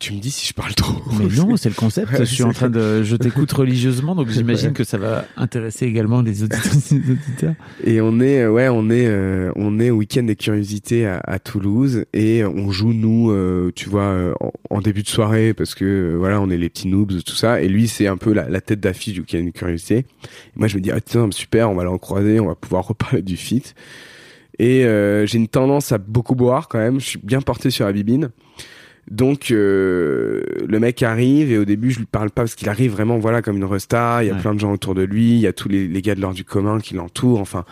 tu me dis si je parle trop Mais non, c'est le concept. Ouais, je suis en train de, je t'écoute religieusement, donc j'imagine que ça va intéresser également les auditeurs. Et on est, euh, ouais, on est, euh, on est au week-end des curiosités à, à Toulouse et on joue nous, euh, tu vois, en, en début de soirée parce que voilà, on est les petits noobs, tout ça. Et lui, c'est un peu la, la tête d'affiche du week-end des curiosités. Et moi, je me dis, ah tiens, super, on va le recroiser, on va pouvoir reparler du feat. Et euh, j'ai une tendance à beaucoup boire quand même. Je suis bien porté sur la bibine. Donc euh, le mec arrive et au début je lui parle pas parce qu'il arrive vraiment voilà comme une resta. Il y a Ouais. plein de gens autour de lui. Il y a tous les, les gars de l'ordre du commun qui l'entourent. Enfin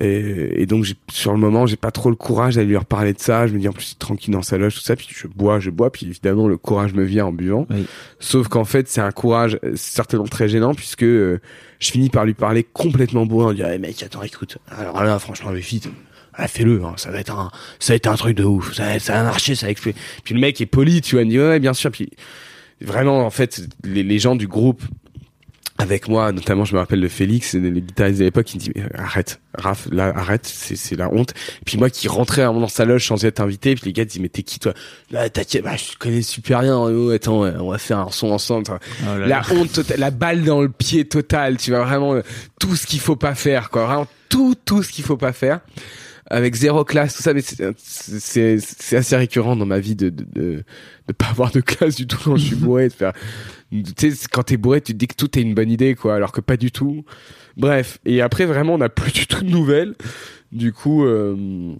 et, et donc sur le moment j'ai pas trop le courage d'aller lui reparler de ça. Je me dis en plus tranquille dans sa loge tout ça. Puis je bois, je bois. Puis évidemment le courage me vient en buvant. Oui. Sauf qu'en fait c'est un courage certainement très gênant puisque euh, je finis par lui parler complètement bourré en disant hey, mec attends écoute alors là franchement le feat ah, fais-le, hein, ça va être un, ça va être un truc de ouf, ça, va- ça va marcher, ça va exploser. Puis le mec est poli, tu vois, il me dit ouais, bien sûr. Puis vraiment, en fait, les, les gens du groupe avec moi, notamment, je me rappelle de Félix, les les guitaristes de l'époque, il me dit arrête, Raph, là, arrête, c'est c'est la honte. Puis moi qui rentrais vraiment dans sa loge sans être invité, puis les gars disent mais t'es qui toi? Là, t'inquiète, bah, je connais super bien. Oh, attends, on va faire un son ensemble. Oh là La là. honte totale, la balle dans le pied total, tu vois vraiment euh, tout ce qu'il faut pas faire, quoi. Vraiment tout, tout ce qu'il faut pas faire. Avec zéro classe, tout ça, mais c'est- assez récurrent dans ma vie de de, de de pas avoir de classe du tout quand je suis bourré, de faire, tu sais, quand t'es bourré, tu te dis que tout est une bonne idée, quoi, alors que pas du tout. Bref, et après vraiment, on n'a plus du tout de nouvelles. Du coup, euh,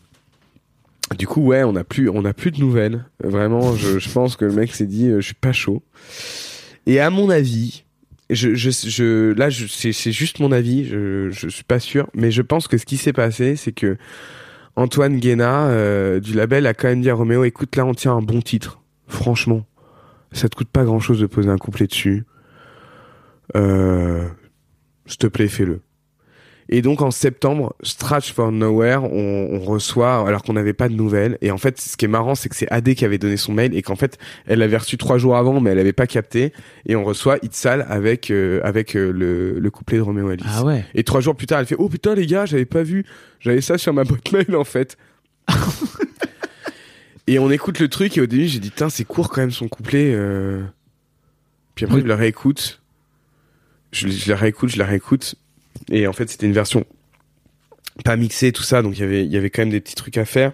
du coup, ouais, on n'a plus, on n'a plus de nouvelles. Vraiment, je, je pense que le mec s'est dit, euh, je suis pas chaud. Et à mon avis, je, je, je là, je, c'est, juste mon avis. Je, je suis pas sûr, mais je pense que ce qui s'est passé, c'est que Antoine Guéna euh, du label a quand même dit à Roméo, écoute, là, on tient un bon titre. Franchement, ça te coûte pas grand chose de poser un couplet dessus. Euh, s'il te plaît, fais-le. Et donc en septembre, Stretch for Nowhere, on, on reçoit, alors qu'on n'avait pas de nouvelles. Et en fait, ce qui est marrant, c'est que c'est Adé qui avait donné son mail et qu'en fait, elle l'avait reçu trois jours avant, mais elle avait pas capté. Et on reçoit Itzal avec euh, avec euh, le, le couplet de Roméo Elvis. Ah ouais. Et trois jours plus tard, elle fait Oh putain les gars, j'avais pas vu, j'avais ça sur ma boîte mail en fait. et on écoute le truc et au début j'ai dit Tiens, c'est court quand même son couplet. euh. Puis après Oui. je le réécoute, je, je la réécoute, je la réécoute. Et en fait c'était une version pas mixée tout ça, donc il y avait il y avait quand même des petits trucs à faire.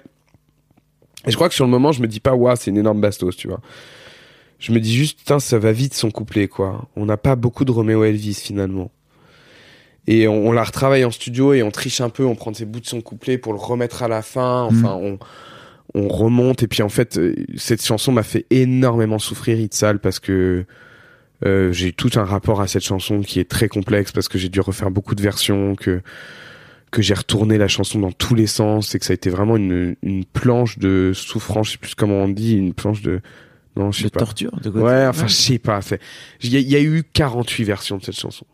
Et je crois que sur le moment je me dis pas Waouh, c'est une énorme bastos, tu vois. Je me dis juste Putain, ça va vite son couplet quoi. On n'a pas beaucoup de Roméo Elvis finalement. Et on, on la retravaille en studio et on triche un peu, on prend ses bouts de son couplet pour le remettre à la fin. Enfin, on, on remonte. Et puis en fait, euh, cette chanson m'a fait énormément souffrir, Itzal, parce que euh, j'ai tout un rapport à cette chanson qui est très complexe, parce que j'ai dû refaire beaucoup de versions, que que j'ai retourné la chanson dans tous les sens et que ça a été vraiment une, une planche de souffrance, je sais plus comment on dit, une planche de... Non, je sais De pas. torture de côté. Ouais, enfin, je sais pas. Il y, a- il y a eu 48 versions de cette chanson.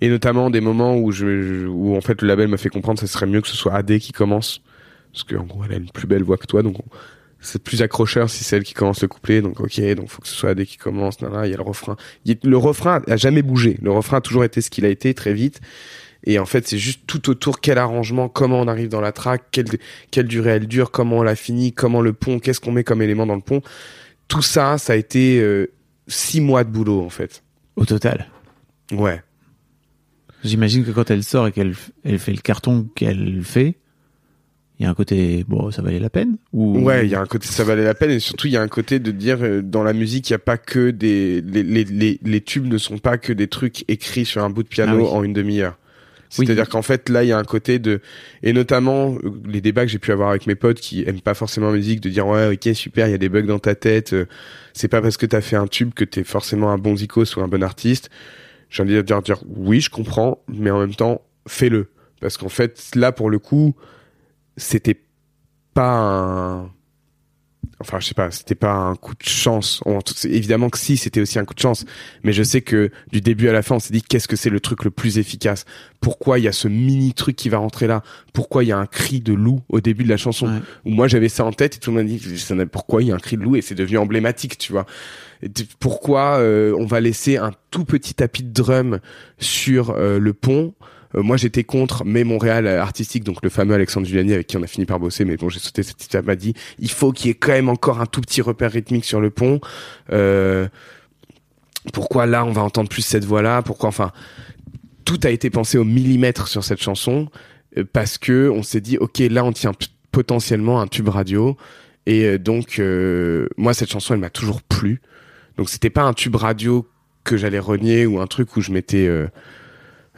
Et notamment des moments où je, je- où en fait le label m'a fait comprendre que ce serait mieux que ce soit AD qui commence. Parce qu'en gros, elle a une plus belle voix que toi, donc on- c'est plus accrocheur si c'est elle qui commence le couplet. Donc ok, donc faut que ce soit AD qui commence. Là, il y a le refrain. Il le refrain a jamais bougé. Le refrain a toujours été ce qu'il a été très vite. Et en fait, c'est juste tout autour quel arrangement, comment on arrive dans la track, quelle, quelle durée elle dure, comment on la finit, comment le pont, qu'est-ce qu'on met comme élément dans le pont. Tout ça, ça a été euh, six mois de boulot en fait. Au total. Ouais. J'imagine que quand elle sort et qu'elle elle fait le carton qu'elle fait, il y a un côté bon ça valait la peine ou Ouais, il y a un côté ça valait la peine et surtout il y a un côté de dire euh, dans la musique il y a pas que des les, les, les, les tubes ne sont pas que des trucs écrits sur un bout de piano Ah oui. en une demi-heure. Oui. C'est-à-dire qu'en fait là il y a un côté de et notamment euh, les débats que j'ai pu avoir avec mes potes qui aiment pas forcément la musique de dire ouais ok super il y a des bugs dans ta tête euh, c'est pas parce que t'as fait un tube que t'es forcément un bon zikos ou un bon artiste. J'ai envie de dire, dire oui je comprends mais en même temps fais-le parce qu'en fait là pour le coup c'était pas un enfin je sais pas c'était pas un coup de chance. Évidemment que si c'était aussi un coup de chance. Mais je sais que du début à la fin on s'est dit qu'est-ce que c'est le truc le plus efficace? Pourquoi il y a ce mini truc qui va rentrer là? Pourquoi il y a un cri de loup au début de la chanson? Ouais. où moi j'avais ça en tête et tout le monde m'a dit pourquoi il y a un cri de loup et c'est devenu emblématique tu vois? Pourquoi euh, on va laisser un tout petit tapis de drum sur euh, le pont moi j'étais contre, mais Montréal euh, artistique, donc le fameux Alexandre Giuliani avec qui on a fini par bosser, mais bon j'ai sauté cette étape, m'a dit il faut qu'il y ait quand même encore un tout petit repère rythmique sur le pont. Euh, pourquoi là on va entendre plus cette voix là Pourquoi enfin tout a été pensé au millimètre sur cette chanson euh, parce que on s'est dit ok là on tient potentiellement un tube radio. Et euh, donc euh, moi cette chanson elle m'a toujours plu. Donc c'était pas un tube radio que j'allais renier ou un truc où je m'étais euh,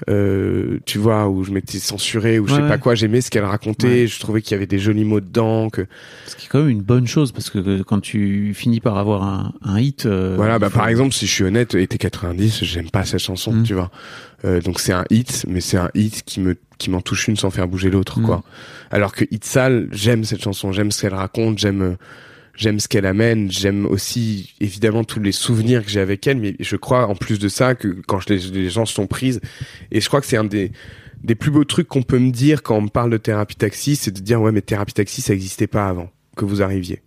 euh, tu vois où je m'étais censuré ou je Ouais, sais pas quoi j'aimais ce qu'elle racontait Ouais. je trouvais qu'il y avait des jolis mots dedans que ce qui est quand même une bonne chose parce que quand tu finis par avoir un, un hit euh, Voilà, bah faut- par exemple, si je suis honnête, été 90, j'aime pas cette chanson, Mm. tu vois. Euh, donc c'est un hit, mais c'est un hit qui me qui m'en touche une sans faire bouger l'autre, Mm. quoi. Alors que Hit Sale, j'aime cette chanson, j'aime ce qu'elle raconte, j'aime euh, j'aime ce qu'elle amène, j'aime aussi évidemment tous les souvenirs que j'ai avec elle, mais je crois en plus de ça que quand les, les gens sont prises, et je crois que c'est un des des plus beaux trucs qu'on peut me dire quand on me parle de thérapie taxi, c'est de dire ouais mais thérapie taxi ça existait pas avant que vous arriviez.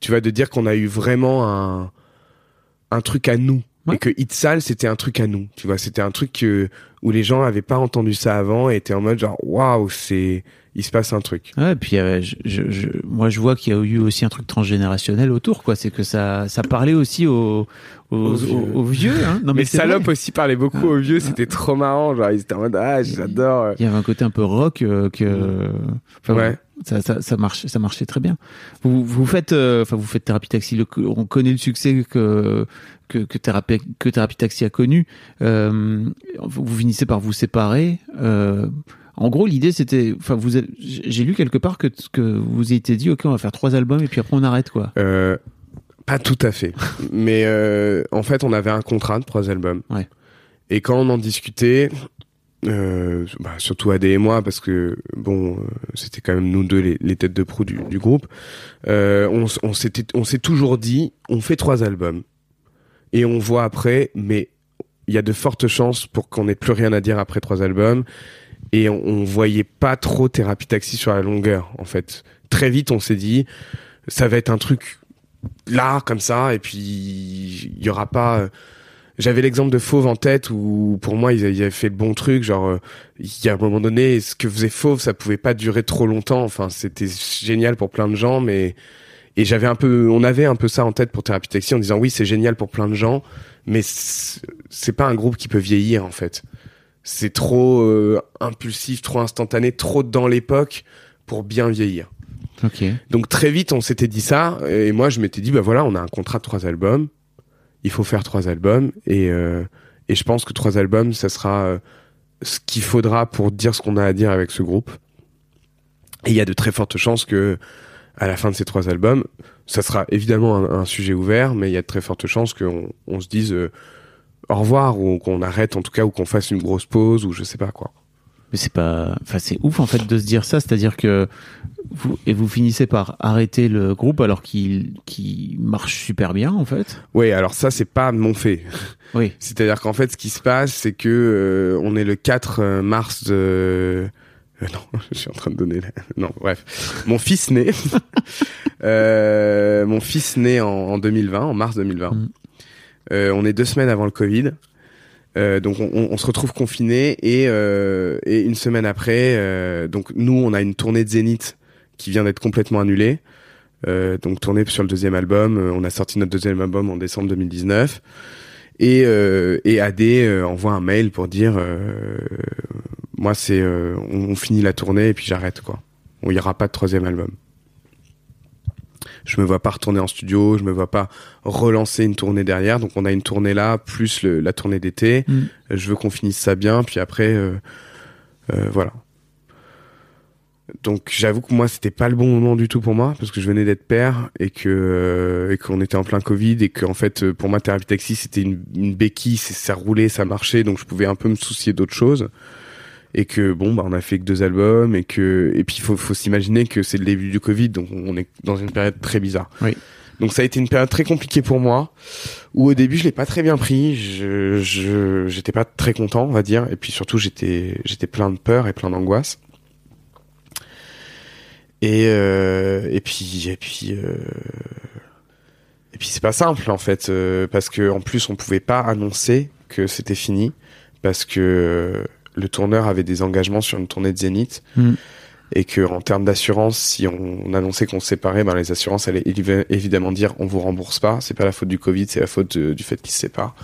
Tu vas de dire qu'on a eu vraiment un un truc à nous Ouais. et que Hit Sale c'était un truc à nous. Tu vois, c'était un truc que, où les gens avaient pas entendu ça avant et étaient en mode genre waouh c'est il se passe un truc. Ouais, et puis euh, je, je, je- moi je vois qu'il y a eu aussi un truc transgénérationnel autour, quoi. C'est que ça, ça parlait aussi aux, aux, Aux vieux. aux- aux vieux. Hein. Non, mais c'est Salope vrai. aussi parlait beaucoup aux vieux, c'était trop marrant, genre ils étaient en mode ah j'adore. Il y avait un côté un peu rock euh, que, enfin, Ouais. Ça, ça, ça marche, ça marchait très bien. Vous, vous faites, euh, enfin, vous faites thérapie taxi. le- on connaît le succès que que, que thérapie que thérapie taxi a connu. Euh, vous, finissez par vous séparer. Euh, en gros, l'idée c'était, enfin, vous, j'ai lu quelque part que que vous étiez dit, ok, on va faire trois albums et puis après on arrête, quoi. Euh, pas tout à fait. Mais en fait, on avait un contrat de trois albums. Ouais. Et quand on en discutait, euh, bah, surtout Adé et moi, parce que bon, euh, c'était quand même nous deux les, les têtes de proue du, du groupe. Euh, on, s'était, on s'est toujours dit, on fait trois albums et on voit après, mais il y a de fortes chances pour qu'on n'ait plus rien à dire après trois albums. Et on, on voyait pas trop Thérapie Taxi sur la longueur, en fait. Très vite, on s'est dit, ça va être un truc là, comme ça, et puis il y aura pas. J'avais l'exemple de Fauve en tête où, pour moi, ils avaient fait le bon truc. Genre, euh, il y a un moment donné, ce que faisait Fauve, ça pouvait pas durer trop longtemps. Enfin, c'était génial pour plein de gens, mais et j'avais un peu, on avait un peu ça en tête pour Thérapie Taxi en disant oui, c'est génial pour plein de gens, mais c'est pas un groupe qui peut vieillir en fait. C'est trop euh, impulsif, trop instantané, trop dans l'époque pour bien vieillir. Ok. Donc très vite, on s'était dit ça, et moi je m'étais dit bah voilà, on a un contrat de trois albums, il faut faire trois albums, et euh, et je pense que trois albums, ça sera euh, ce qu'il faudra pour dire ce qu'on a à dire avec ce groupe. Et il y a de très fortes chances que à la fin de ces trois albums, ça sera évidemment un, un sujet ouvert, mais il y a de très fortes chances qu'on on se dise euh, au revoir ou qu'on arrête en tout cas ou qu'on fasse une grosse pause ou je sais pas quoi. Mais c'est pas, enfin c'est ouf en fait de se dire ça, c'est-à-dire que vous et vous finissez par arrêter le groupe alors qu'il qui marche super bien en fait. Oui, alors ça c'est pas mon fait. Oui. C'est-à-dire qu'en fait, ce qui se passe, c'est que euh, on est le 4 mars de. euh, non, je suis en train de donner. La... Non, bref. Mon fils naît. euh, mon fils naît en, en 2020, en mars 2020. Mm. Euh, on est deux semaines avant le Covid. Euh, donc on, on- on se retrouve confiné et, euh, et une semaine après, euh, donc nous on a une tournée de Zénith qui vient d'être complètement annulée. Euh, donc tournée sur le deuxième album. Euh, on a sorti notre deuxième album en décembre 2019. Et, et AD envoie un mail pour dire moi c'est on, on finit la tournée et puis j'arrête quoi. il y aura pas de troisième album. Je me vois pas retourner en studio, je me vois pas relancer une tournée derrière. Donc on a une tournée là, plus le, la tournée d'été. Mm. Je veux qu'on finisse ça bien, puis après, euh, euh, voilà. Donc j'avoue que moi c'était pas le bon moment du tout pour moi parce que je venais d'être père et que euh, et qu'on était en plein Covid et qu'en fait euh, pour moi thérapie taxi c'était une, une béquille, ça roulait, ça marchait donc je pouvais un peu me soucier d'autres choses et que bon bah on a fait que deux albums et que et puis il faut faut s'imaginer que c'est le début du Covid donc on est dans une période très bizarre. Oui. Donc ça a été une période très compliquée pour moi où au début je l'ai pas très bien pris, je je j'étais pas très content on va dire et puis surtout j'étais j'étais plein de peur et plein d'angoisse. Et euh, et puis et puis euh, et puis c'est pas simple en fait euh, parce que en plus on pouvait pas annoncer que c'était fini parce que le tourneur avait des engagements sur une tournée de Zénith Mm. et que en termes d'assurance si on, on annonçait qu'on se séparait ben les assurances allaient évi- évidemment dire on vous rembourse pas c'est pas la faute du Covid c'est la faute de- du fait qu'ils se séparent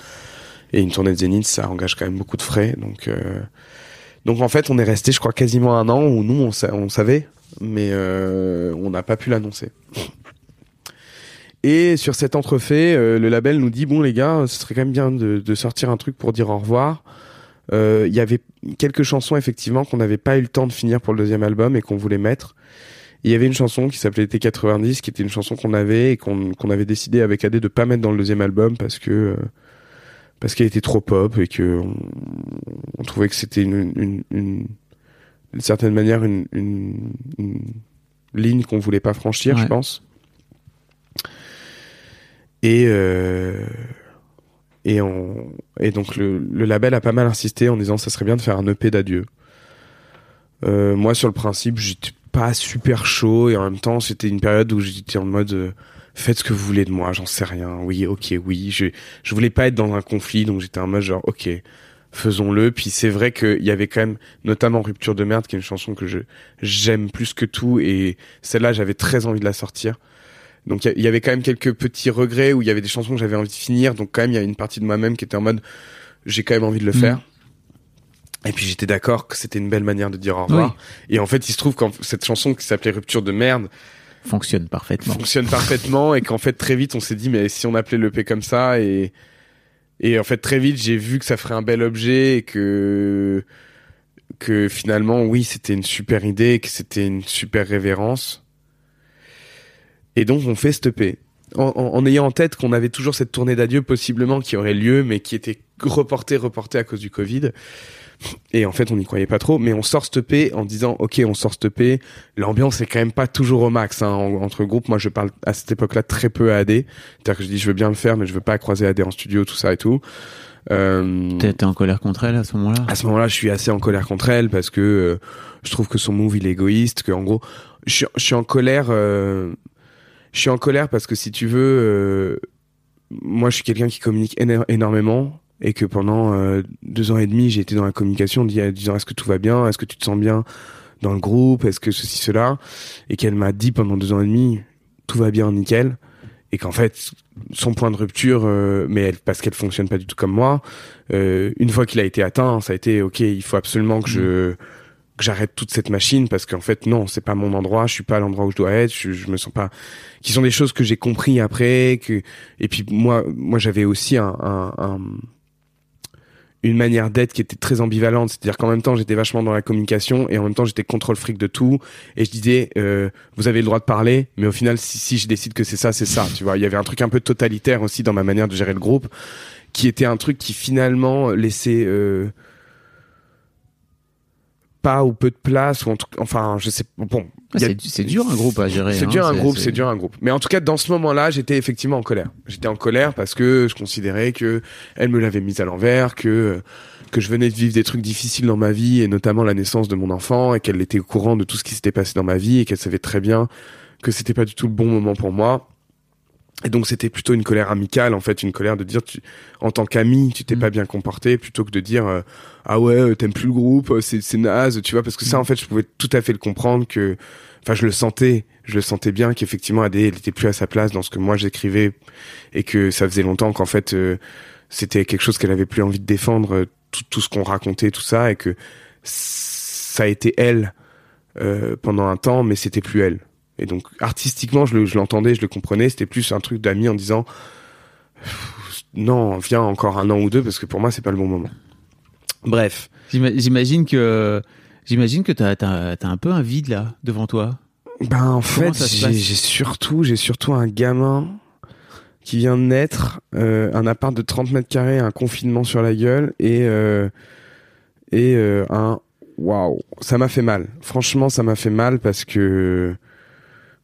et une tournée de Zénith ça engage quand même beaucoup de frais donc euh, donc en fait on est resté je crois quasiment un an où nous on, sa- on savait mais euh, on n'a pas pu l'annoncer et sur cet entrefait, euh, le label nous dit bon les gars, ce serait quand même bien de, de sortir un truc pour dire au revoir. Euh, Il y avait quelques chansons effectivement qu'on n'avait pas eu le temps de finir pour le deuxième album et qu'on voulait mettre. Il y avait une chanson qui s'appelait T90, qui était une chanson qu'on avait et qu'on qu'on avait décidé avec AD de pas mettre dans le deuxième album parce que euh, parce qu'elle était trop pop et que on, on trouvait que c'était une, une, une, d'une certaine manière une, une, une ligne qu'on voulait pas franchir, Ouais. je pense. Et euh, et on et donc le, le label a pas mal insisté en disant ça serait bien de faire un EP d'adieu. Euh, moi sur le principe j'étais pas super chaud et en même temps c'était une période où j'étais en mode euh, faites ce que vous voulez de moi j'en sais rien. Oui ok oui. Je je voulais pas être dans un conflit donc j'étais en mode genre ok faisons-le. Puis c'est vrai qu'il y avait quand même notamment rupture de merde qui est une chanson que je j'aime plus que tout. Et celle-là j'avais très envie de la sortir donc il y avait quand même quelques petits regrets où il y avait des chansons que j'avais envie de finir. Donc quand même il y a une partie de moi-même qui était en mode j'ai quand même envie de le Mhm. faire. Et puis j'étais d'accord que c'était une belle manière de dire au revoir. Et en fait il se trouve que cette chanson qui s'appelait Rupture de merde Fonctionne parfaitement. fonctionne parfaitement et qu'en fait très vite on s'est dit mais si on appelait l'EP comme ça et et en fait très vite j'ai vu que ça ferait un bel objet et que que finalement oui c'était une super idée que c'était une super révérence et donc on fait EP en, en- en ayant en tête qu'on avait toujours cette tournée d'adieu possiblement qui aurait lieu mais qui était reportée reportée à cause du Covid. Et en fait on n'y croyait pas trop mais on sort EP en disant ok on sort EP l'ambiance est quand même pas toujours au max hein, en- entre groupes moi je parle à cette époque-là très peu à AD c'est-à-dire que je dis je veux bien le faire mais je veux pas croiser AD en studio tout ça et tout. Euh, T'es en colère contre elle à ce moment-là? À ce moment-là, je suis assez en colère contre elle parce que euh, je trouve que son move il est égoïste, que en gros, je suis, je suis en colère. euh, je suis en colère parce que si tu veux, euh, moi je suis quelqu'un qui communique éno- énormément et que pendant euh, deux ans et demi, j'ai été dans la communication, di- disant est-ce que tout va bien, est-ce que tu te sens bien dans le groupe, est-ce que ceci cela, et qu'elle m'a dit pendant deux ans et demi tout va bien, nickel, et qu'en fait son point de rupture, euh, mais elle, parce qu'elle fonctionne pas du tout comme moi, euh, une fois qu'il a été atteint, ça a été ok, il faut absolument que je j'arrête toute cette machine parce qu'en fait non, c'est pas mon endroit, je suis pas à l'endroit où je dois être, je, je me sens pas. Qui sont des choses que j'ai compris après, que et puis moi, moi j'avais aussi un, un, un- une manière d'être qui était très ambivalente, c'est-à-dire qu'en même temps j'étais vachement dans la communication et en même temps j'étais contrôle fric de tout et je disais euh, vous avez le droit de parler, mais au final si, si je décide que c'est ça, c'est ça, tu vois. Il y avait un truc un peu totalitaire aussi dans ma manière de gérer le groupe, qui était un truc qui finalement laissait euh, pas ou peu de place ou en tout, enfin je sais bon Ah, c'est dur un groupe à gérer. c'est hein, dur un groupe, c'est dur un groupe. Mais en tout cas, dans ce moment-là, j'étais effectivement en colère. J'étais en colère parce que je considérais que elle me l'avait mise à l'envers, que que je venais de vivre des trucs difficiles dans ma vie et notamment la naissance de mon enfant et qu'elle était au courant de tout ce qui s'était passé dans ma vie et qu'elle savait très bien que c'était pas du tout le bon moment pour moi. Et donc c'était plutôt une colère amicale en fait, une colère de dire tu, en tant qu'ami tu t'es Mm. pas bien comporté plutôt que de dire euh, ah ouais euh, t'aimes plus le groupe euh, c'est c'est naze tu vois parce que ça Mm. en fait je pouvais tout à fait le comprendre que enfin je le sentais je le sentais bien qu'effectivement Adé elle était plus à sa place dans ce que moi j'écrivais et que ça faisait longtemps qu'en fait euh, c'était quelque chose qu'elle avait plus envie de défendre euh, tout, tout ce qu'on racontait tout ça et que ça a été elle euh, pendant un temps, mais c'était plus elle. Et donc artistiquement, je le- je l'entendais, je le comprenais. C'était plus un truc d'amis en disant non, viens encore un an ou deux parce que pour moi c'est pas le bon moment. Bref, J'ima- J'imagine que j'imagine que t'as as, un peu un vide là devant toi. ben en fait j'ai passe j'ai surtout j'ai surtout un gamin qui vient de naître, euh, un appart de 30 mètres carrés, un confinement sur la gueule et euh, et euh, un waouh, ça m'a fait mal. Franchement, ça m'a fait mal parce que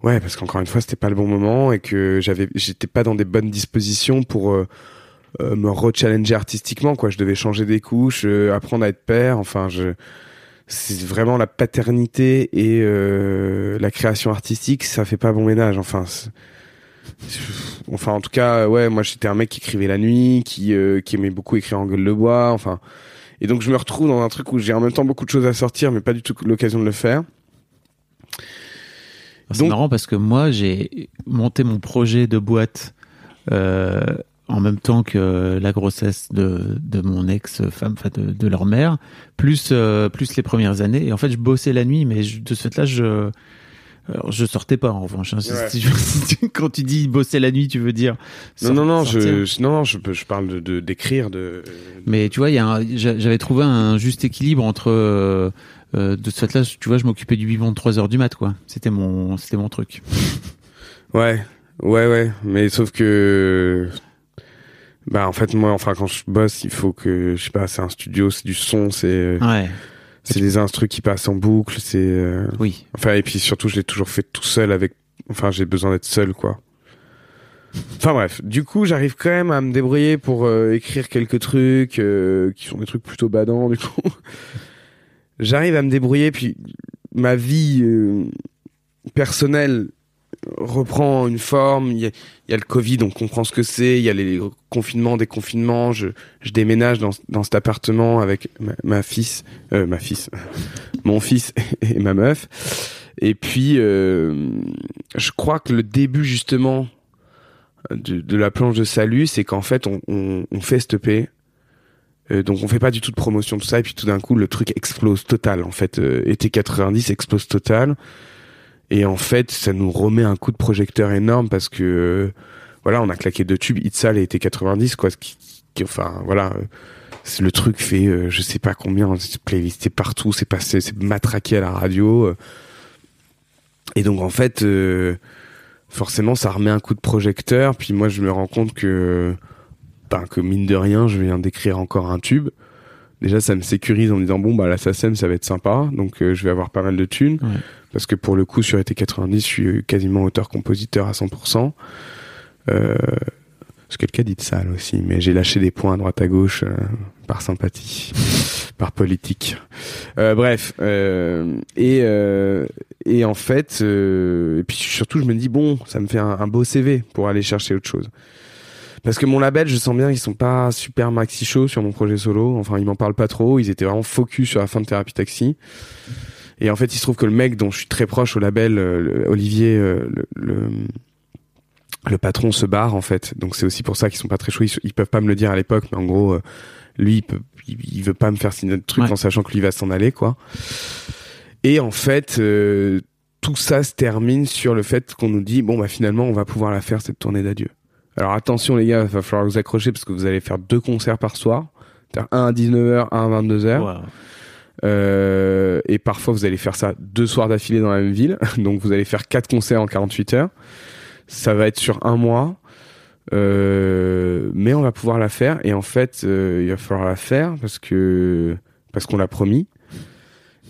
ouais, parce qu'encore une fois, c'était pas le bon moment et que j'avais j'étais pas dans des bonnes dispositions pour euh, euh, me rechallenger artistiquement quoi. Je devais changer des couches, euh, apprendre à être père, enfin je c'est vraiment la paternité et euh, la création artistique, ça fait pas bon ménage. Enfin, enfin en tout cas, ouais, moi j'étais un mec qui écrivait la nuit, qui euh, qui aimait beaucoup écrire en gueule de bois. Enfin, et donc je me retrouve dans un truc où j'ai en même temps beaucoup de choses à sortir, mais pas du tout l'occasion de le faire. C'est marrant parce que moi j'ai monté mon projet de boîte euh, en même temps que la grossesse de, de mon ex-femme, enfin de, de leur mère, plus euh, plus les premières années. Et en fait, je bossais la nuit, mais je- de ce fait-là, je alors, je sortais pas en revanche. hein. Ouais. quand tu dis bosser la nuit, tu veux dire Non, non, non, sortir. je, non, je, je parle de- d'écrire, de, Mais tu vois, il y a j'avais trouvé un juste équilibre entre euh, euh, de ce fait-là, tu vois, je m'occupais du biberon de 3 heures du mat, quoi. C'était mon, c'était mon truc. Ouais, ouais, ouais. Mais sauf que, bah, en fait, moi, enfin, quand je bosse, il faut que, je sais pas, c'est un studio, c'est du son, c'est, Ouais, c'est des instrus qui passent en boucle, c'est, euh, oui. enfin, et puis surtout, je l'ai toujours fait tout seul avec, enfin, j'ai besoin d'être seul, quoi. Enfin bref, du coup, j'arrive quand même à me débrouiller pour euh, écrire quelques trucs euh, qui sont des trucs plutôt badants, du coup. J'arrive à me débrouiller, puis ma vie euh, personnelle reprend une forme. Il y, a, le Covid, on comprend ce que c'est. Il y a les confinements, déconfinements. Je, je déménage dans, dans cet appartement avec ma, ma fils, euh, ma fils, mon fils et ma meuf. Et puis, euh, je crois que le début justement de, de la planche de salut, c'est qu'en fait, on, on, on fait stopper. Euh, donc on fait pas du tout de promotion tout ça et puis tout d'un coup le truc explose total en fait. Euh, été 90 explose total. Et en fait ça nous remet un coup de projecteur énorme parce que euh, voilà on a claqué deux tubes Itzal et été 90 quoi ce qui, enfin voilà euh, c'est- le truc fait je sais pas combien playlisté partout c'est passé c'est matraqué à la radio et donc en fait forcément ça remet un coup de projecteur puis moi je me rends compte que ben, que mine de rien je viens d'écrire encore un tube. Déjà ça me sécurise en me disant bon bah la SACEM ça va être sympa. Donc euh, je vais avoir pas mal de thunes. Ouais. parce que pour le coup sur été 90 je suis quasiment auteur-compositeur à 100% euh, c'est quelqu'un dit de ça là, aussi mais j'ai lâché des points à droite à gauche euh, par sympathie par politique. Euh, bref euh, et euh, et en fait euh, et puis surtout je me dis bon ça me fait un, un beau CV pour aller chercher autre chose parce que mon label, je sens bien qu'ils sont pas super maxi chauds sur mon projet solo. Enfin, ils m'en parlent pas trop. Ils étaient vraiment focus sur la fin de Thérapie Taxi. Et en fait, il se trouve que le mec dont je suis très proche au label, euh, Olivier, euh, le, le, le patron se barre en fait. Donc c'est aussi pour ça qu'ils sont pas très chauds. Ils, ils peuvent pas me le dire à l'époque, mais en gros, euh, lui, il, peut, il, il veut pas me faire signer de truc Ouais. en sachant que lui va s'en aller, quoi. Et en fait, euh, tout ça se termine sur le fait qu'on nous dit bon bah finalement on va pouvoir la faire cette tournée d'adieu. Alors attention les gars, il va falloir vous accrocher parce que vous allez faire deux concerts par soir. C'est-à-dire Un à 19h, un à 22h. Wow. Euh, et parfois vous allez faire ça deux soirs d'affilée dans la même ville. Donc vous allez faire quatre concerts en 48 heures. Ça va être sur un mois. Euh, mais on va pouvoir la faire. Et en fait, euh, il va falloir la faire parce que parce qu'on l'a promis.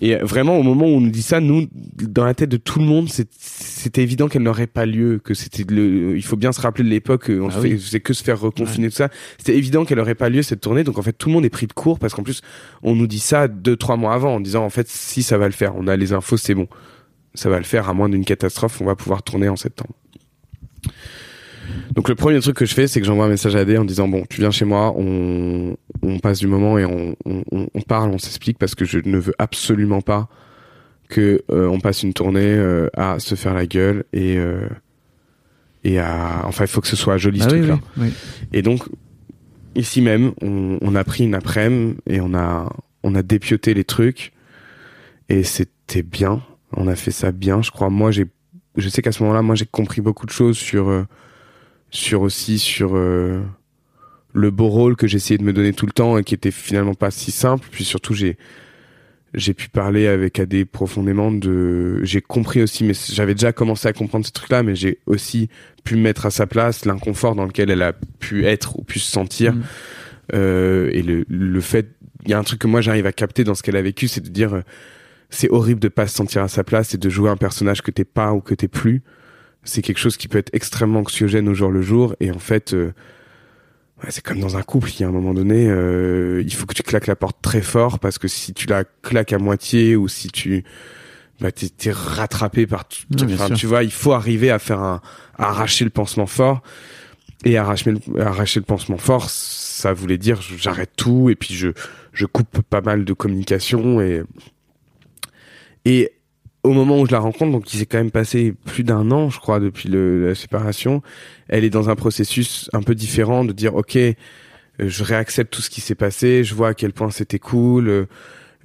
Et vraiment, au moment où on nous dit ça, nous, dans la tête de tout le monde, c'est- c'était évident qu'elle n'aurait pas lieu, que c'était le, il faut bien se rappeler de l'époque, on Ah se oui. fait- faisait que se faire reconfiner tout ça. C'était évident qu'elle aurait pas lieu cette tournée, donc en fait, tout le monde est pris de court parce qu'en plus, on nous dit ça deux, trois mois avant, en disant en fait, si ça va le faire, on a les infos, c'est bon. Ça va le faire, à moins d'une catastrophe, on va pouvoir tourner en septembre. Donc le premier truc que je fais, c'est que j'envoie un message à Adé en disant bon, tu viens chez moi, on, on passe du moment et on, on, on- on parle, on s'explique parce que je ne veux absolument pas que euh, on passe une tournée euh, à se faire la gueule et euh, et à enfin il faut que ce soit joli ce Ah oui, truc là. oui, oui. Et donc, ici même, on, on a pris une après-midi et on a, on a dépioté les trucs. Et c'était bien. On a fait ça bien, je crois. Moi, j'ai, je sais qu'à ce moment-là, moi, j'ai compris beaucoup de choses sur, sur aussi sur euh, le beau rôle que j'essayais de me donner tout le temps et qui était finalement pas si simple. Puis surtout, j'ai, j'ai pu parler avec AD profondément de, j'ai compris aussi, mais j'avais déjà commencé à comprendre ce truc-là, mais j'ai aussi pu me mettre à sa place, l'inconfort dans lequel elle a pu être ou pu se sentir. Mm. Euh, et le, le fait, il y a un truc que moi j'arrive à capter dans ce qu'elle a vécu, c'est de dire, euh, c'est horrible de pas se sentir à sa place et de jouer un personnage que t'es pas ou que t'es plus. C'est quelque chose qui peut être extrêmement anxiogène au jour le jour. Et en fait, euh, ouais, c'est comme dans un couple. Il y a un moment donné, euh, il faut que tu claques la porte très fort parce que si tu la claques à moitié ou si tu bah, t'es, t'es rattrapé par bien enfin, tu vois, il faut arriver à faire un, à arracher le pansement fort. Et arracher le, arracher le pansement fort, ça voulait dire j'arrête tout et puis je, je coupe pas mal de communication et et au moment où je la rencontre, donc il s'est quand même passé plus d'un an, je crois, depuis le, la séparation, elle est dans un processus un peu différent de dire ok, je réaccepte tout ce qui s'est passé, je vois à quel point c'était cool. euh,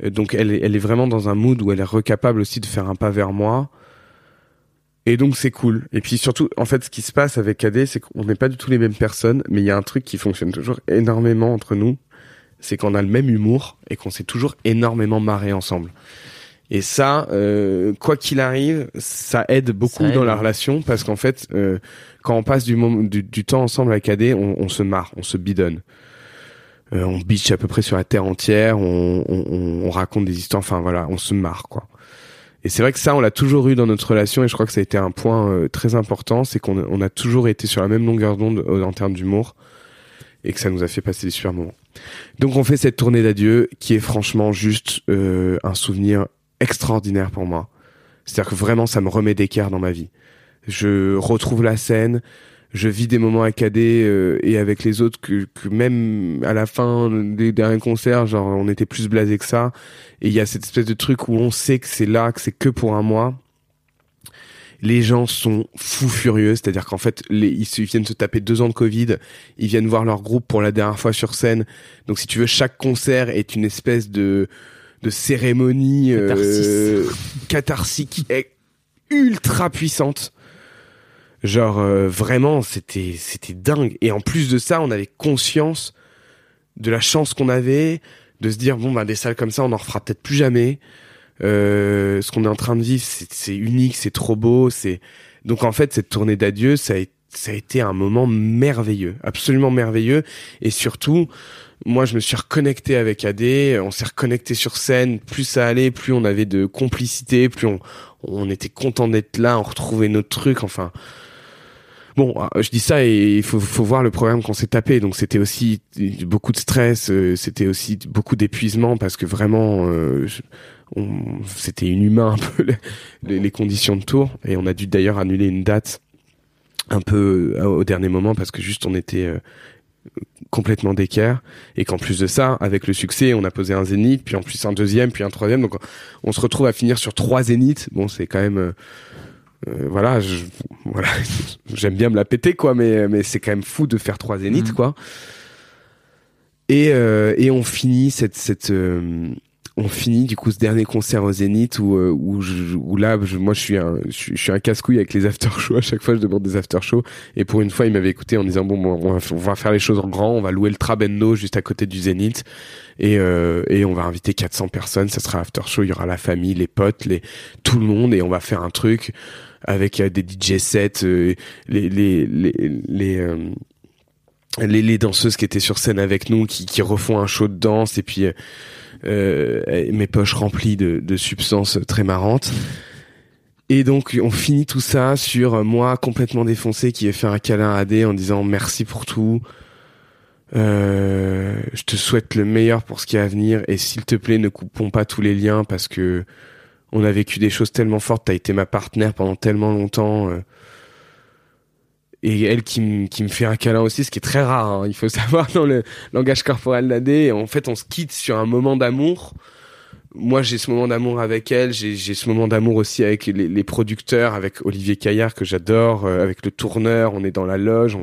donc elle, est- elle est vraiment dans un mood où elle est recapable aussi de faire un pas vers moi. Et donc c'est cool. Et puis surtout, en fait, ce qui se passe avec AD, c'est qu'on n'est pas du tout les mêmes personnes, mais il y a un truc qui fonctionne toujours énormément entre nous, c'est qu'on a le même humour et qu'on s'est toujours énormément marré ensemble. Et ça, euh, quoi qu'il arrive, ça aide beaucoup Ça aide, dans la relation parce qu'en fait, euh, quand on passe du, moment, du, du temps ensemble avec AD, on, on se marre, on se bidonne. Euh, on bitch à peu près sur la terre entière, on, on, on- on raconte des histoires, enfin voilà, on se marre quoi. Et c'est vrai que ça, on l'a toujours eu dans notre relation et je crois que ça a été un point euh, très important, c'est qu'on on a toujours été sur la même longueur d'onde euh, en termes d'humour et que ça nous a fait passer des super moments. Donc on fait cette tournée d'adieu qui est franchement juste euh, un souvenir extraordinaire pour moi. C'est-à-dire que vraiment ça me remet d'équerre dans ma vie. Je retrouve la scène, je vis des moments AD euh, et avec les autres que, que même à la fin des derniers concerts, genre on était plus blasés que ça. Et il y a cette espèce de truc où on sait que c'est là, que c'est que pour un mois. Les gens sont fous furieux, c'est-à-dire qu'en fait, les, ils, ils viennent se taper deux ans de Covid, ils viennent voir leur groupe pour la dernière fois sur scène. Donc si tu veux, chaque concert est une espèce de de cérémonie euh, catharsique ultra puissante. Genre euh, vraiment, c'était c'était dingue. Et en plus de ça, on avait conscience de la chance qu'on avait de se dire bon bah des salles comme ça, on en refera peut-être plus jamais. Euh, ce qu'on est en train de vivre, c'est c'est unique, c'est trop beau. C'est donc en fait cette tournée d'adieu, ça a, été- ça a été un moment merveilleux, absolument merveilleux. Et surtout, moi je me suis reconnecté avec AD, on s'est reconnecté sur scène. Plus ça allait, plus on avait de complicité, plus on on était content d'être là, on retrouvait notre truc. Enfin, Bon, euh, je dis ça et il faut, faut voir le programme qu'on s'est tapé. Donc c'était aussi beaucoup de stress, euh, c'était aussi beaucoup d'épuisement parce que vraiment, euh, c'était inhumain un peu les- les conditions de tour. Et on a dû d'ailleurs annuler une date un peu euh, au dernier moment parce que juste on était euh, complètement d'équerre et qu'en plus de ça, avec le succès, on a posé un zénith, puis en plus un deuxième, puis un troisième. Donc on se retrouve à finir sur trois zéniths. Bon, c'est quand même euh, euh, voilà, je, voilà, j'aime bien me la péter quoi, mais mais c'est quand même fou de faire trois zéniths Mhm. quoi. Et euh, et on finit cette cette euh, on finit du coup ce dernier concert au Zénith où euh, où, où là je, moi je suis un je, suis- un casse-couille avec les after shows. À chaque fois je demande des after shows. Et pour une fois il m'avait écouté en disant bon, on, va, faire les choses en grand. On va louer le Trabendo juste à côté du Zénith. Et euh, et on va inviter 400 personnes. Ça sera after show. Il y aura la famille les potes les tout le monde. Et on va faire un truc avec euh, des DJ sets les les les les, les danseuses qui étaient sur scène avec nous qui qui refont un show de danse. Et puis mes poches remplies de, de substances très marrantes. Et donc on finit tout ça sur euh, moi complètement défoncé qui ai fait un câlin à AD en disant merci pour tout. Euh, je te souhaite le meilleur pour ce qui est à venir et s'il te plaît ne coupons pas tous les liens parce que on a vécu des choses tellement fortes. T'as été ma partenaire pendant tellement longtemps. euh, et elle qui, me- qui fait un câlin aussi, ce qui est très rare. hein. Il faut savoir dans le langage corporel d'AD, en fait, on se quitte sur un moment d'amour. Moi, j'ai ce moment d'amour avec elle. J'ai ce moment d'amour aussi avec les, producteurs, avec Olivier Caillard que j'adore, euh, avec le tourneur. On est dans la loge.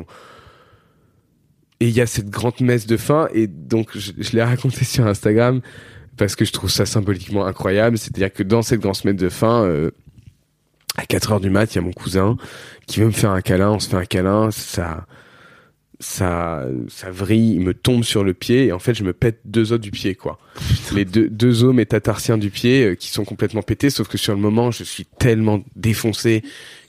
Et il y a cette grande messe de fin. Et donc, je, je l'ai raconté sur Instagram parce que je trouve ça symboliquement incroyable. C'est-à-dire que dans cette grande semaine de fin, euh, à 4 heures du mat, il y a mon cousin qui veut me faire un câlin. On se fait un câlin, ça, ça, ça vrille, il me tombe sur le pied et en fait, je me pète deux os du pied, quoi. Les deux, deux os métatarsiens du pied euh, qui sont complètement pétés, sauf que sur le moment, je suis tellement défoncé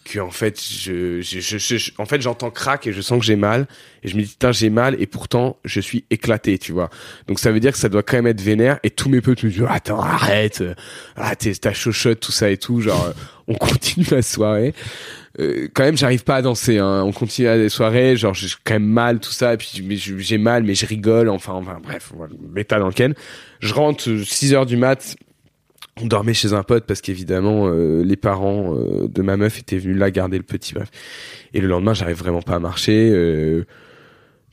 que en fait je, je, je, je- en fait j'entends crack et je sens que j'ai mal. Et je me dis putain j'ai mal et pourtant je suis éclaté tu vois. Donc ça veut dire que ça doit quand même être vénère. Et tous mes potes me disent attends arrête euh, ah t'es ta chochotte tout ça et tout. Genre euh, on continue la soirée. Euh, quand même j'arrive pas à danser hein. on continue à des soirées genre j'ai quand même mal tout ça. Et puis j'ai mal mais je rigole. Enfin enfin bref voilà, l'état dans lequel je rentre 6 heures du mat on dormait chez un pote parce qu'évidemment euh, les parents euh, de ma meuf étaient venus là garder le petit bref. Et le lendemain j'arrive vraiment pas à marcher euh,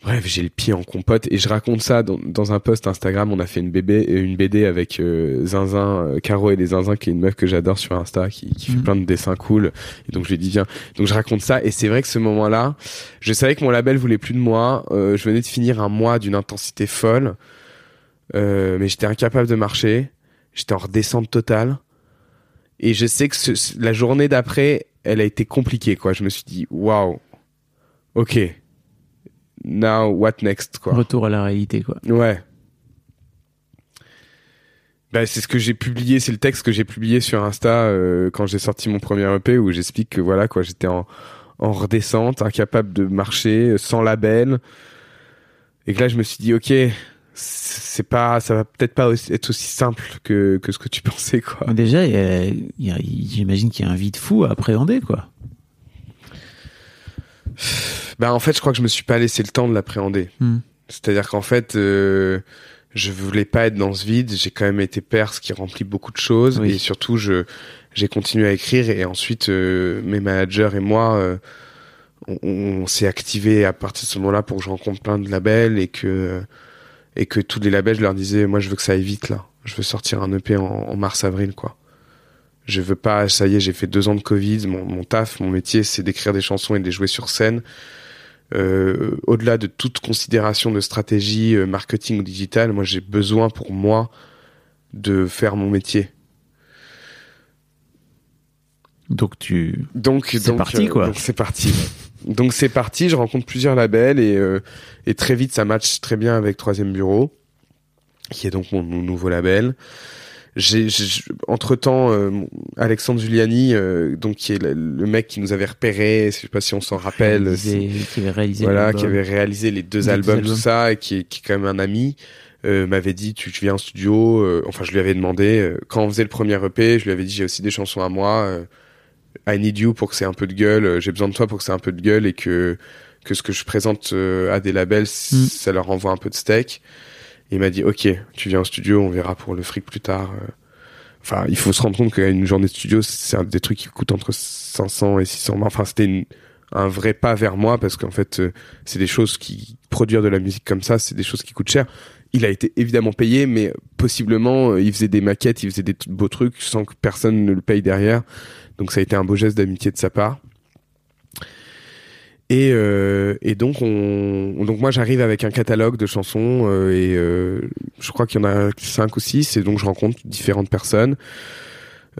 bref j'ai le pied en compote. Et je raconte ça dans, dans un post Instagram. On a fait une bébé une BD avec euh, Zinzin euh, Caro et les Zinzin qui est une meuf que j'adore sur Insta qui, qui fait Mhm. plein de dessins cool. Et donc je lui dit viens. Donc je raconte ça. Et c'est vrai que ce moment là je savais que mon label voulait plus de moi. Euh, je venais de finir un mois d'une intensité folle. Euh, mais j'étais incapable de marcher J'étais en redescente totale. Et je sais que ce- la journée d'après, elle a été compliquée, quoi. Je me suis dit, waouh, ok. Now, what next, quoi? Retour à la réalité, quoi. Ouais. Bah, c'est ce que j'ai publié, c'est le texte que j'ai publié sur Insta euh, quand j'ai sorti mon premier EP où j'explique que voilà quoi, j'étais en, en redescente, incapable de marcher, sans label, et que là je me suis dit ok, c'est pas, ça va peut-être pas être aussi simple que que ce que tu pensais quoi. Déjà, j'imagine qu'il y a un vide fou à appréhender, quoi. Bah en fait je crois que je me suis pas laissé le temps de l'appréhender. Hmm. C'est-à-dire qu'en fait, euh, je voulais pas être dans ce vide. J'ai quand même été père, ce qui remplit beaucoup de choses. Oui. Et surtout, je j'ai continué à écrire. Et ensuite, euh, mes managers et moi, euh, on, on s'est activé à partir de ce moment-là pour que je rencontre plein de labels et que et que tous les labels, je leur disais, moi, je veux que ça aille vite là. Je veux sortir un EP en, en mars-avril, quoi. Je veux pas, ça y est, j'ai fait deux ans de Covid. Mon, mon taf, mon métier, c'est d'écrire des chansons et de les jouer sur scène euh, au-delà de toute considération de stratégie euh, marketing ou digital, moi j'ai besoin pour moi de faire mon métier. Donc tu. Donc C'est parti, quoi. Donc c'est parti. donc c'est parti. Je rencontre plusieurs labels et euh, et très vite ça match très bien avec Troisième Bureau, qui est donc mon, mon nouveau label. J'ai entre temps Alexandre Giuliani, euh, donc qui est le, le mec qui nous avait repéré, je sais pas si on s'en rappelle, réalisé- qui avait réalisé. voilà, qui avait réalisé les deux Les deux albums, tout ça, et qui est, qui est quand même un ami, euh, m'avait dit tu, tu viens en studio. euh, enfin, je lui avais demandé euh, quand on faisait le premier EP, je lui avais dit j'ai aussi des chansons à moi. I need you pour que c'est un peu de gueule. euh, j'ai besoin de toi pour que c'est un peu de gueule et que que ce que je présente euh, à des labels, Mm. ça leur envoie un peu de steak. Et il m'a dit ok, tu viens en studio, on verra pour le fric plus tard. euh. Enfin, il faut se rendre compte qu'une journée de studio, c'est un des trucs qui coûtent entre 500 et 600. Enfin, c'était un vrai pas vers moi parce qu'en fait, c'est des choses qui produire de la musique comme ça, c'est des choses qui coûtent cher. Il a été évidemment payé, mais possiblement il faisait des maquettes, il faisait des beaux trucs sans que personne ne le paye derrière. Donc ça a été un beau geste d'amitié de sa part. Et, euh, donc on, moi j'arrive avec un catalogue de chansons euh, et euh, je crois qu'il y en a cinq ou six et donc je rencontre différentes personnes.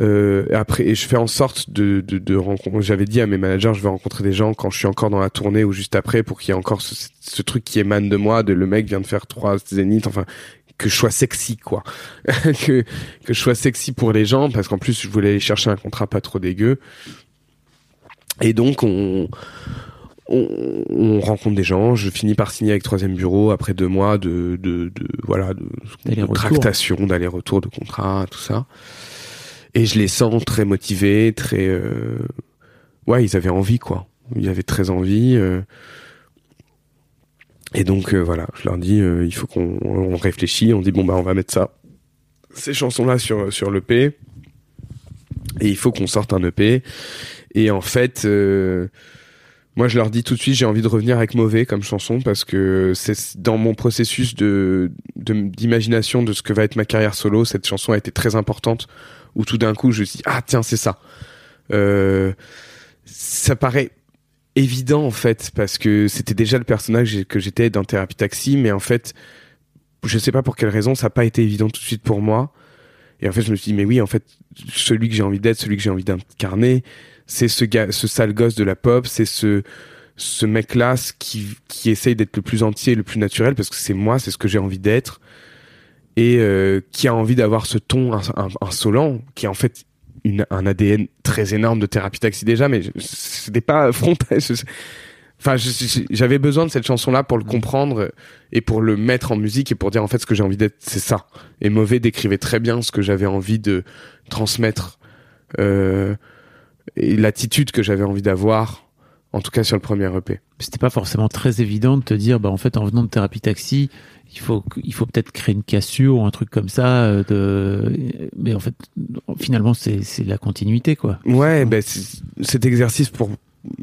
Et après, et je fais en sorte de, rencontrer. J'avais dit à mes managers, je vais rencontrer des gens quand je suis encore dans la tournée ou juste après, pour qu'il y ait encore ce, ce truc qui émane de moi, de le mec vient de faire trois zéniths, enfin que je sois sexy quoi, que que je sois sexy pour les gens, parce qu'en plus je voulais aller chercher un contrat pas trop dégueu. Et donc on on, on rencontre des gens. Je finis par signer avec Troisième Bureau après deux mois de, de, de voilà de, de D'aller-retour. tractation, d'aller-retour, de contrat, tout ça. Et je les sens très motivés, très euh, ouais, ils avaient envie quoi. Ils avaient très envie. euh. Et donc euh, voilà, je leur dis euh, il faut qu'on on réfléchit, on dit bon bah on va mettre ça ces chansons là sur sur l'EP et il faut qu'on sorte un EP et en fait euh, moi, je leur dis tout de suite, j'ai envie de revenir avec mauvais comme chanson parce que c'est dans mon processus de d'imagination de, ce que va être ma carrière solo. Cette chanson a été très importante. Où tout d'un coup, je me dit, ah tiens, c'est ça. Euh, ça paraît évident en fait parce que c'était déjà le personnage que j'étais dans Thérapie Taxi, mais en fait, je sais pas pour quelle raison, ça n'a pas été évident tout de suite pour moi. Et en fait, je me suis dit, mais oui, en fait, celui que j'ai envie d'être, celui que j'ai envie d'incarner, c'est ce gars, ce sale gosse de la pop, c'est ce, ce mec-là qui, qui essaye d'être le plus entier, le plus naturel, parce que c'est moi, c'est ce que j'ai envie d'être, et euh, qui a envie d'avoir ce ton insolent, qui est en fait une, un ADN très énorme de thérapie taxi déjà, mais c'était pas frontal. Enfin, j'avais besoin de cette chanson-là pour le comprendre et pour le mettre en musique et pour dire en fait ce que j'ai envie d'être, c'est ça. Et Mauvais décrivait très bien ce que j'avais envie de transmettre euh, et l'attitude que j'avais envie d'avoir, en tout cas sur le premier EP. C'était pas forcément très évident de te dire, bah en fait en venant de thérapie taxi, il faut il faut peut-être créer une cassure ou un truc comme ça. Euh, de... Mais en fait, finalement c'est c'est la continuité quoi. Ouais, ben cet exercice pour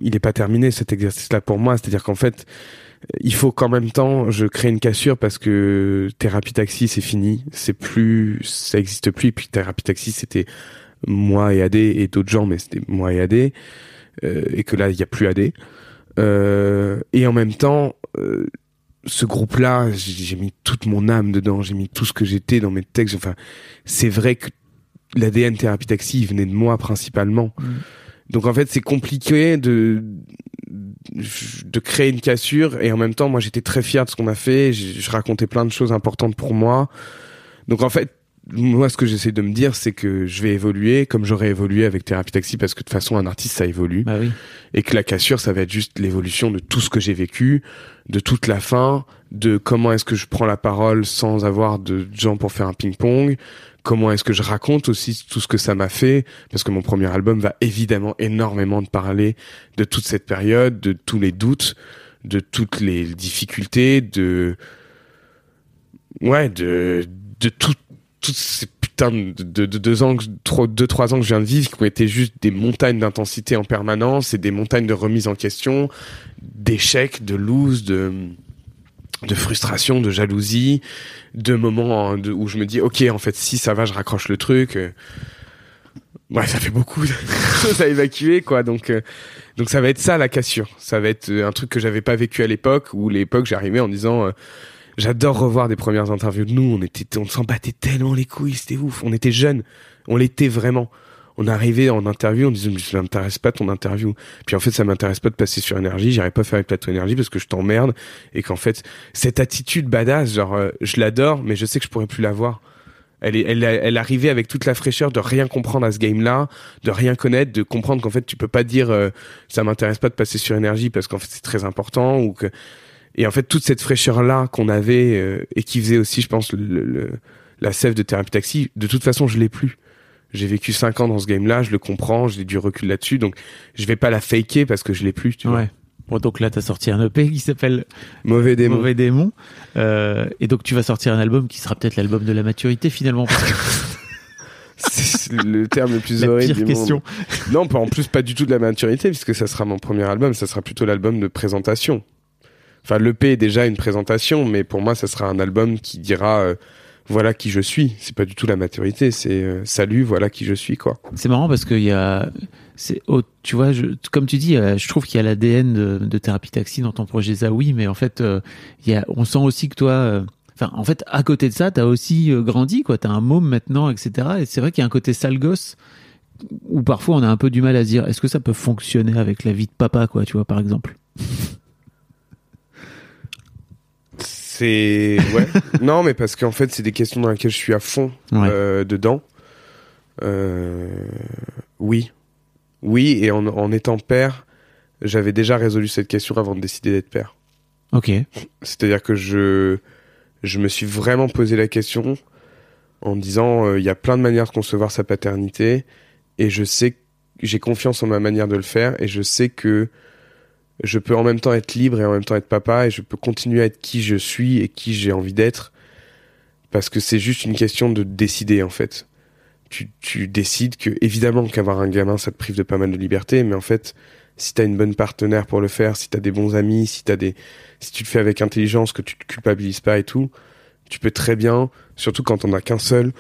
il n'est pas terminé cet exercice-là pour moi. C'est-à-dire qu'en fait, il faut qu'en même temps, je crée une cassure parce que thérapie taxi, c'est fini. C'est plus, ça existe plus. Et puis thérapie taxi, c'était moi et AD et d'autres gens, mais c'était moi et AD. Euh, et que là, il n'y a plus AD. Euh, et en même temps, euh, ce groupe-là, j'ai mis toute mon âme dedans. J'ai mis tout ce que j'étais dans mes textes. Enfin, c'est vrai que l'ADN thérapie taxi, il venait de moi principalement. Mm. Donc en fait, c'est compliqué de de créer une cassure et en même temps, moi j'étais très fier de ce qu'on a fait. Je, racontais plein de choses importantes pour moi. Donc en fait, moi ce que j'essaie de me dire, c'est que je vais évoluer comme j'aurais évolué avec Thérapie Taxi parce que de toute façon un artiste ça évolue. Bah oui. Et que la cassure, ça va être juste l'évolution de tout ce que j'ai vécu, de toute la fin, de comment est-ce que je prends la parole sans avoir de gens pour faire un ping-pong, comment est-ce que je raconte aussi tout ce que ça m'a fait parce que mon premier album va évidemment énormément de parler de toute cette période, de tous les doutes, de toutes les difficultés, de ouais, de de tout, toutes ces putains de, de, deux ans, trois, deux trois ans que je viens de vivre qui ont été juste des montagnes d'intensité en permanence et des montagnes de remise en question, d'échecs, de lose, de de frustration, de jalousie, de moments où je me dis ok en fait si ça va je raccroche le truc. Euh. Ouais ça fait beaucoup de choses à évacuer quoi donc euh, donc ça va être ça la cassure. Ça va être euh, un truc que j'avais pas vécu à l'époque où l'époque j'arrivais en disant j'adore revoir des premières interviews de nous. On était on s'en battait tellement les couilles. C'était ouf. On était jeunes. On l'était vraiment. On arrivait en interview, on disait ça m'intéresse pas ton interview. Puis en fait ça m'intéresse pas de passer sur énergie, j'irai pas faire les plateaux énergie parce que je t'emmerde. Et qu'en fait cette attitude badass, genre euh, je l'adore mais je sais que je pourrais plus l'avoir. Elle, est, elle, elle arrivait avec toute la fraîcheur de rien comprendre à ce game-là, de rien connaître, de comprendre qu'en fait tu peux pas dire euh, ça m'intéresse pas de passer sur énergie parce qu'en fait c'est très important ou que et en fait toute cette fraîcheur là qu'on avait euh, et qui faisait aussi je pense le, la sève de thérapie taxi, de toute façon je l'ai plus j'ai vécu 5 ans dans ce game-là, je le comprends, j'ai du recul là-dessus, donc je vais pas la faker parce que je l'ai plus, tu ouais. Bon, donc là, tu as sorti un EP qui s'appelle Mauvais Démon. Mauvais Démon. Euh, et donc, tu vas sortir un album qui sera peut-être l'album de la maturité, finalement. C'est le terme le plus la horrible pire question. Non, pas, en plus, pas du tout de la maturité, puisque ça sera mon premier album, ça sera plutôt l'album de présentation. Enfin, l'EP est déjà une présentation, mais pour moi, ça sera un album qui dira... Euh, voilà qui je suis. C'est pas du tout la maturité, c'est euh, salut, voilà qui je suis quoi. C'est marrant parce qu'il y a, c'est, oh, tu vois, comme tu dis, euh, je trouve qu'il y a l'ADN de, thérapie taxi dans ton projet Zawi, mais en fait, il on sent aussi que toi, enfin, en fait, à côté de ça, t'as aussi grandi, quoi. T'as un môme maintenant, etc. Et c'est vrai qu'il y a un côté sale gosse où parfois on a un peu du mal à se dire, est-ce que ça peut fonctionner avec la vie de papa, quoi, tu vois, par exemple? C'est ouais. non, mais parce qu'en fait, c'est des questions dans lesquelles je suis à fond euh, dedans. Euh, oui, oui, et en, en étant père, j'avais déjà résolu cette question avant de décider d'être père. Ok. C'est-à-dire que je je me suis vraiment posé la question en disant euh, il y a plein de manières de concevoir sa paternité et je sais j'ai confiance en ma manière de le faire et je sais que je peux en même temps être libre et en même temps être papa et je peux continuer à être qui je suis et qui j'ai envie d'être parce que c'est juste une question de décider en fait. Tu, tu décides que évidemment qu'avoir un gamin ça te prive de pas mal de liberté mais en fait si t'as une bonne partenaire pour le faire, si t'as des bons amis, si t'as des si tu le fais avec intelligence que tu te culpabilises pas et tout, tu peux très bien, surtout quand on a qu'un seul,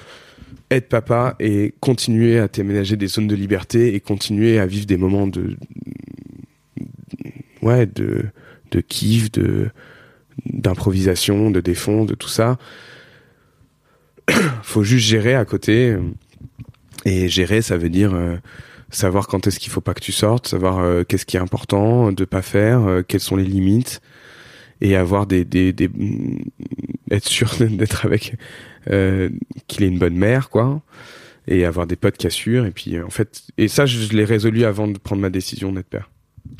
être papa et continuer à t'éménager des zones de liberté et continuer à vivre des moments de ouais, de, de kiff, de, d'improvisation, de défond, de tout ça. faut juste gérer à côté. Et gérer, ça veut dire euh, savoir quand est-ce qu'il faut pas que tu sortes, savoir euh, qu'est-ce qui est important de pas faire, euh, quelles sont les limites, et avoir des, des, des mm, être sûr d'être avec qu'il ait une bonne mère, quoi, et avoir des potes qui assurent. Et puis en fait, et ça, je, l'ai résolu avant de prendre ma décision d'être père.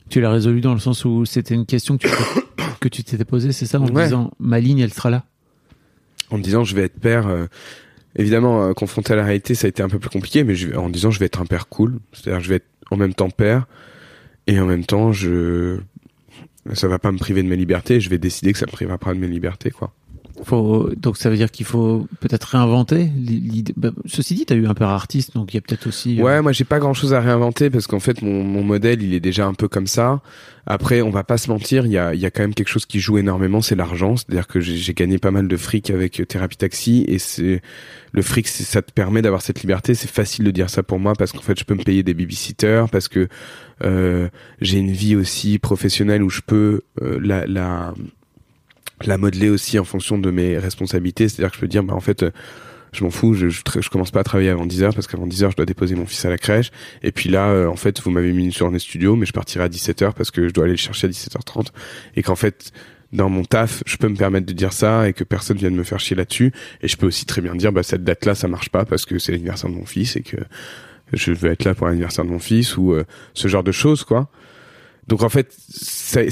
Tu l'as résolu dans le sens où c'était une question que tu que tu t'étais posée, c'est ça, en disant ma ligne, elle sera là? En me disant je vais être père évidemment, euh, confronté à la réalité, ça a été un peu plus compliqué, mais je, en disant je vais être un père cool, c'est-à-dire je vais être en même temps père et en même temps je ça va pas me priver de mes libertés, je vais décider que ça me privera pas de mes libertés, quoi. Faut, donc ça veut dire qu'il faut peut-être réinventer. Bah, ceci dit, tu as eu un père artiste, donc il y a peut-être aussi. Euh, ouais, moi j'ai pas grand-chose à réinventer parce qu'en fait mon, mon modèle il est déjà un peu comme ça. Après, on va pas se mentir, il y a, y a quand même quelque chose qui joue énormément, c'est l'argent. C'est-à-dire que j'ai gagné pas mal de fric avec euh, Thérapie Taxi et c'est le fric, ça te permet d'avoir cette liberté. C'est facile de dire ça pour moi parce qu'en fait je peux me payer des babysitters parce que euh, j'ai une vie aussi professionnelle où je peux euh, la, la la modeler aussi en fonction de mes responsabilités. C'est-à-dire que je peux dire, bah, en fait, je m'en fous, je, commence pas à travailler avant 10 heures parce qu'avant 10 heures, je dois déposer mon fils à la crèche. Et puis là, euh, en fait, vous m'avez mis une journée studio, mais je partirai à 17 heures parce que je dois aller le chercher à 17h30. Et qu'en fait, dans mon taf, je peux me permettre de dire ça et que personne vienne me faire chier là-dessus. Et je peux aussi très bien dire, bah, cette date-là, ça marche pas parce que c'est l'anniversaire de mon fils et que je veux être là pour l'anniversaire de mon fils ou euh, ce genre de choses, quoi. Donc en fait, c'est,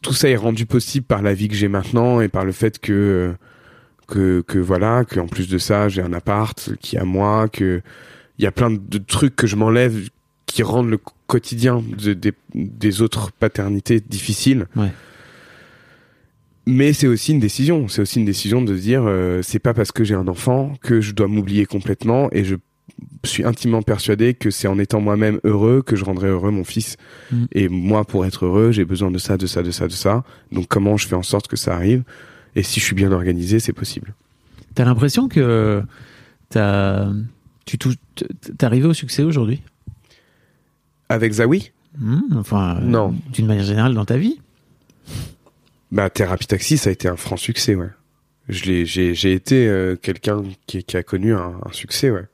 tout ça est rendu possible par la vie que j'ai maintenant et par le fait que que, que voilà, que en plus de ça, j'ai un appart qui est à moi, que il y a plein de trucs que je m'enlève qui rendent le quotidien de, des autres paternités difficiles. Ouais. Mais c'est aussi une décision. C'est aussi une décision de se dire, euh, c'est pas parce que j'ai un enfant que je dois m'oublier complètement et je suis intimement persuadé que c'est en étant moi-même heureux que je rendrai heureux mon fils. Mm. Et moi, pour être heureux, j'ai besoin de ça, de ça, de ça, de ça. Donc comment je fais en sorte que ça arrive? Et si je suis bien organisé, c'est possible. T'as l'impression que t'as, tu t'es arrivé au succès aujourd'hui? Avec Zawi? Mm, Enfin, non. D'une manière générale dans ta vie Bah, Thérapie Taxi, ça a été un franc succès, ouais. Je l'ai, j'ai, j'ai été euh, quelqu'un qui, qui, a connu un, un succès, ouais.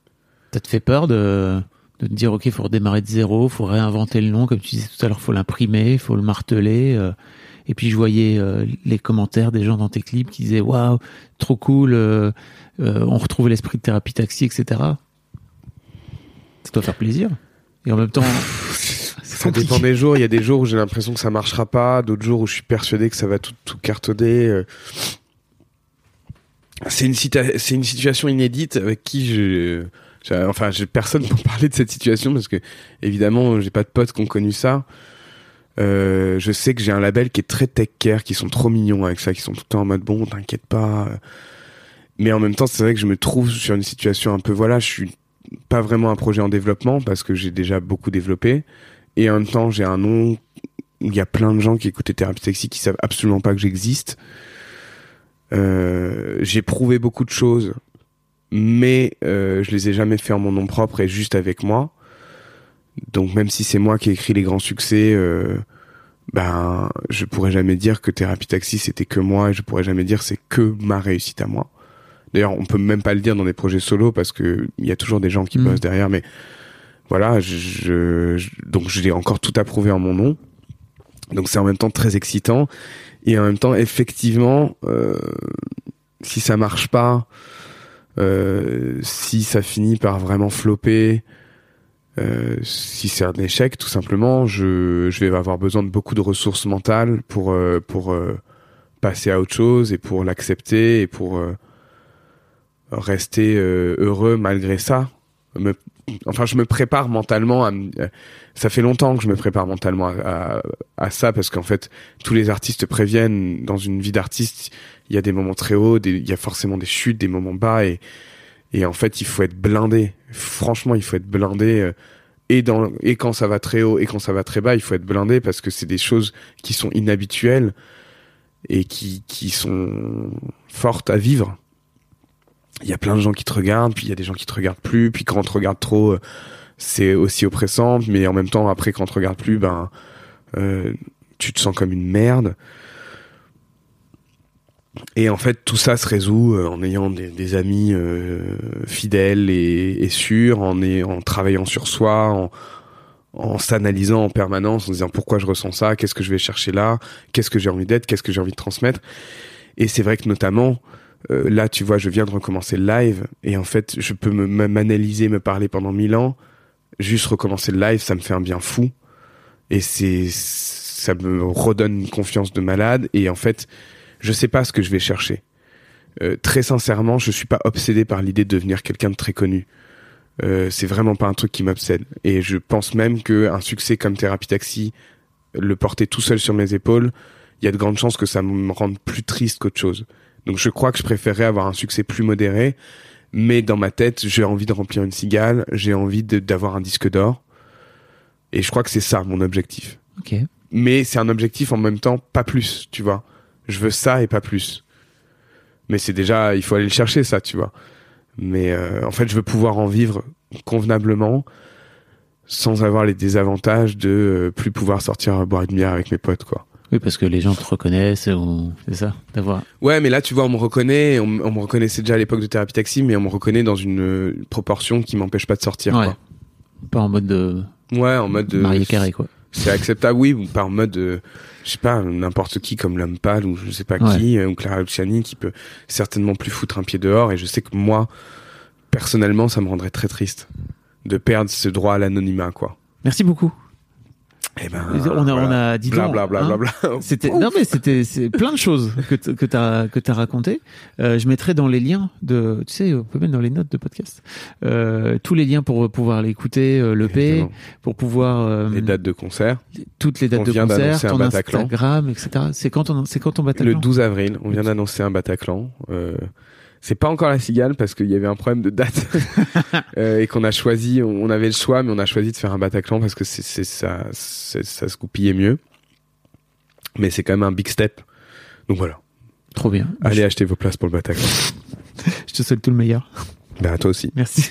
Ça te fait peur de, de te dire, OK, il faut redémarrer de zéro, il faut réinventer le nom, comme tu disais tout à l'heure, faut l'imprimer, il faut le marteler. Euh. et puis je voyais euh, les commentaires des gens dans tes clips qui disaient, waouh, trop cool, euh, on retrouve l'esprit de thérapie taxi, etc. Ça doit faire plaisir. Et en même temps, ça dépend des jours. Il y a des jours où j'ai l'impression que ça marchera pas, d'autres jours où je suis persuadé que ça va tout, tout cartonner. C'est une, c'est une situation inédite avec qui je Enfin, j'ai personne pour parler de cette situation parce que évidemment, j'ai pas de potes qui ont connu ça. Euh, je sais que j'ai un label qui est très tech care, qui sont trop mignons avec ça, qui sont tout le temps en mode bon, t'inquiète pas. Mais en même temps, c'est vrai que je me trouve sur une situation un peu voilà, je suis pas vraiment un projet en développement parce que j'ai déjà beaucoup développé et en même temps, j'ai un nom il y a plein de gens qui écoutent Thérapie Sexy qui savent absolument pas que j'existe. Euh, j'ai prouvé beaucoup de choses mais euh, je les ai jamais fait en mon nom propre et juste avec moi. Donc même si c'est moi qui ai écrit les grands succès, euh, ben je pourrais jamais dire que Thérapie Taxi c'était que moi et je pourrais jamais dire c'est que ma réussite à moi. D'ailleurs, on peut même pas le dire dans des projets solo parce que il y a toujours des gens qui mmh. bossent derrière, mais voilà, je, je donc je l'ai encore tout approuvé en mon nom. Donc c'est en même temps très excitant et en même temps effectivement, euh, si ça marche pas, si ça finit par vraiment flopper, euh, si c'est un échec, tout simplement, je, je vais avoir besoin de beaucoup de ressources mentales pour euh, pour euh, passer à autre chose et pour l'accepter et pour euh, rester heureux malgré ça. Enfin, je me prépare mentalement. À, ça fait longtemps que je me prépare mentalement à, à, à ça parce qu'en fait, tous les artistes préviennent dans une vie d'artiste, il y a des moments très hauts, il y a forcément des chutes, des moments bas et et en fait il faut être blindé. Franchement, il faut être blindé euh, et dans et quand ça va très haut et quand ça va très bas, il faut être blindé parce que c'est des choses qui sont inhabituelles et qui qui sont fortes à vivre. Il y a plein de gens qui te regardent, puis il y a des gens qui te regardent plus, puis quand on te regarde trop, euh, c'est aussi oppressant, mais en même temps après quand on te regarde plus, ben euh, tu te sens comme une merde. Et en fait, tout ça se résout euh, en ayant des, des amis euh, fidèles et, et sûrs, en, est, en travaillant sur soi, en, en s'analysant en permanence, en disant pourquoi je ressens ça, qu'est-ce que je vais chercher là, qu'est-ce que j'ai envie d'être, qu'est-ce que j'ai envie de transmettre. Et c'est vrai que notamment, euh, là, tu vois, je viens de recommencer le live, et en fait, je peux me- me- m'analyser, me parler pendant mille ans. Juste recommencer le live, ça me fait un bien fou. Et c'est, ça me redonne une confiance de malade. Et en fait, je sais pas ce que je vais chercher. Euh, très sincèrement, je suis pas obsédé par l'idée de devenir quelqu'un de très connu. Euh, c'est vraiment pas un truc qui m'obsède. Et je pense même que un succès comme Thérapie Taxi, le porter tout seul sur mes épaules, il y a de grandes chances que ça me rende plus triste qu'autre chose. Donc je crois que je préférerais avoir un succès plus modéré, mais dans ma tête, j'ai envie de remplir une cigale, j'ai envie d'avoir un disque d'or. Et je crois que c'est ça mon objectif. Ok. Mais c'est un objectif en même temps, pas plus, tu vois. Je veux ça et pas plus. Mais c'est déjà, il faut aller le chercher, ça, tu vois. Mais euh, en fait, je veux pouvoir en vivre convenablement sans avoir les désavantages de euh, plus pouvoir sortir boire une bière avec mes potes, quoi. Oui, parce que les gens te reconnaissent, ou c'est ça, d'avoir. Ouais, mais là, tu vois, on me reconnaît, on, me reconnaissait déjà à l'époque de Thérapie Taxi, mais on me reconnaît dans une euh, proportion qui m'empêche pas de sortir, Ouais. Pas en mode de. Ouais, en mode... euh, marié carré, quoi. C'est acceptable, oui, ou par mode, euh, je sais pas, n'importe qui comme l'homme pâle ou je sais pas Ouais. qui, euh, ou Clara Luciani qui peut certainement plus foutre un pied dehors. Et je sais que moi, personnellement, ça me rendrait très triste de perdre ce droit à l'anonymat, quoi. Merci beaucoup. Et ben, on a, on a dit bla donc, bla bla hein. bla bla. C'était non mais c'était c'est plein de choses que que t'as que t'as raconté. Euh, je mettrai dans les liens de tu sais on peut mettre dans les notes de podcast euh, tous les liens pour pouvoir l'écouter euh, le P pour pouvoir euh, Les dates de concert. toutes les dates On de vient concert, un ton Bataclan. Instagram etc. C'est quand on c'est quand Le Bataclan? 12 avril, on vient d'annoncer un Bataclan. C'est pas encore la cigale parce qu'il y avait un problème de date Euh, et qu'on a choisi, on, on avait le choix, mais on a choisi de faire un Bataclan parce que c'est, ça, se goupillait mieux. Mais c'est quand même un big step. Donc voilà. Trop bien. Allez acheter vos places pour le Bataclan. Je te souhaite tout le meilleur. Ben à toi aussi. Merci.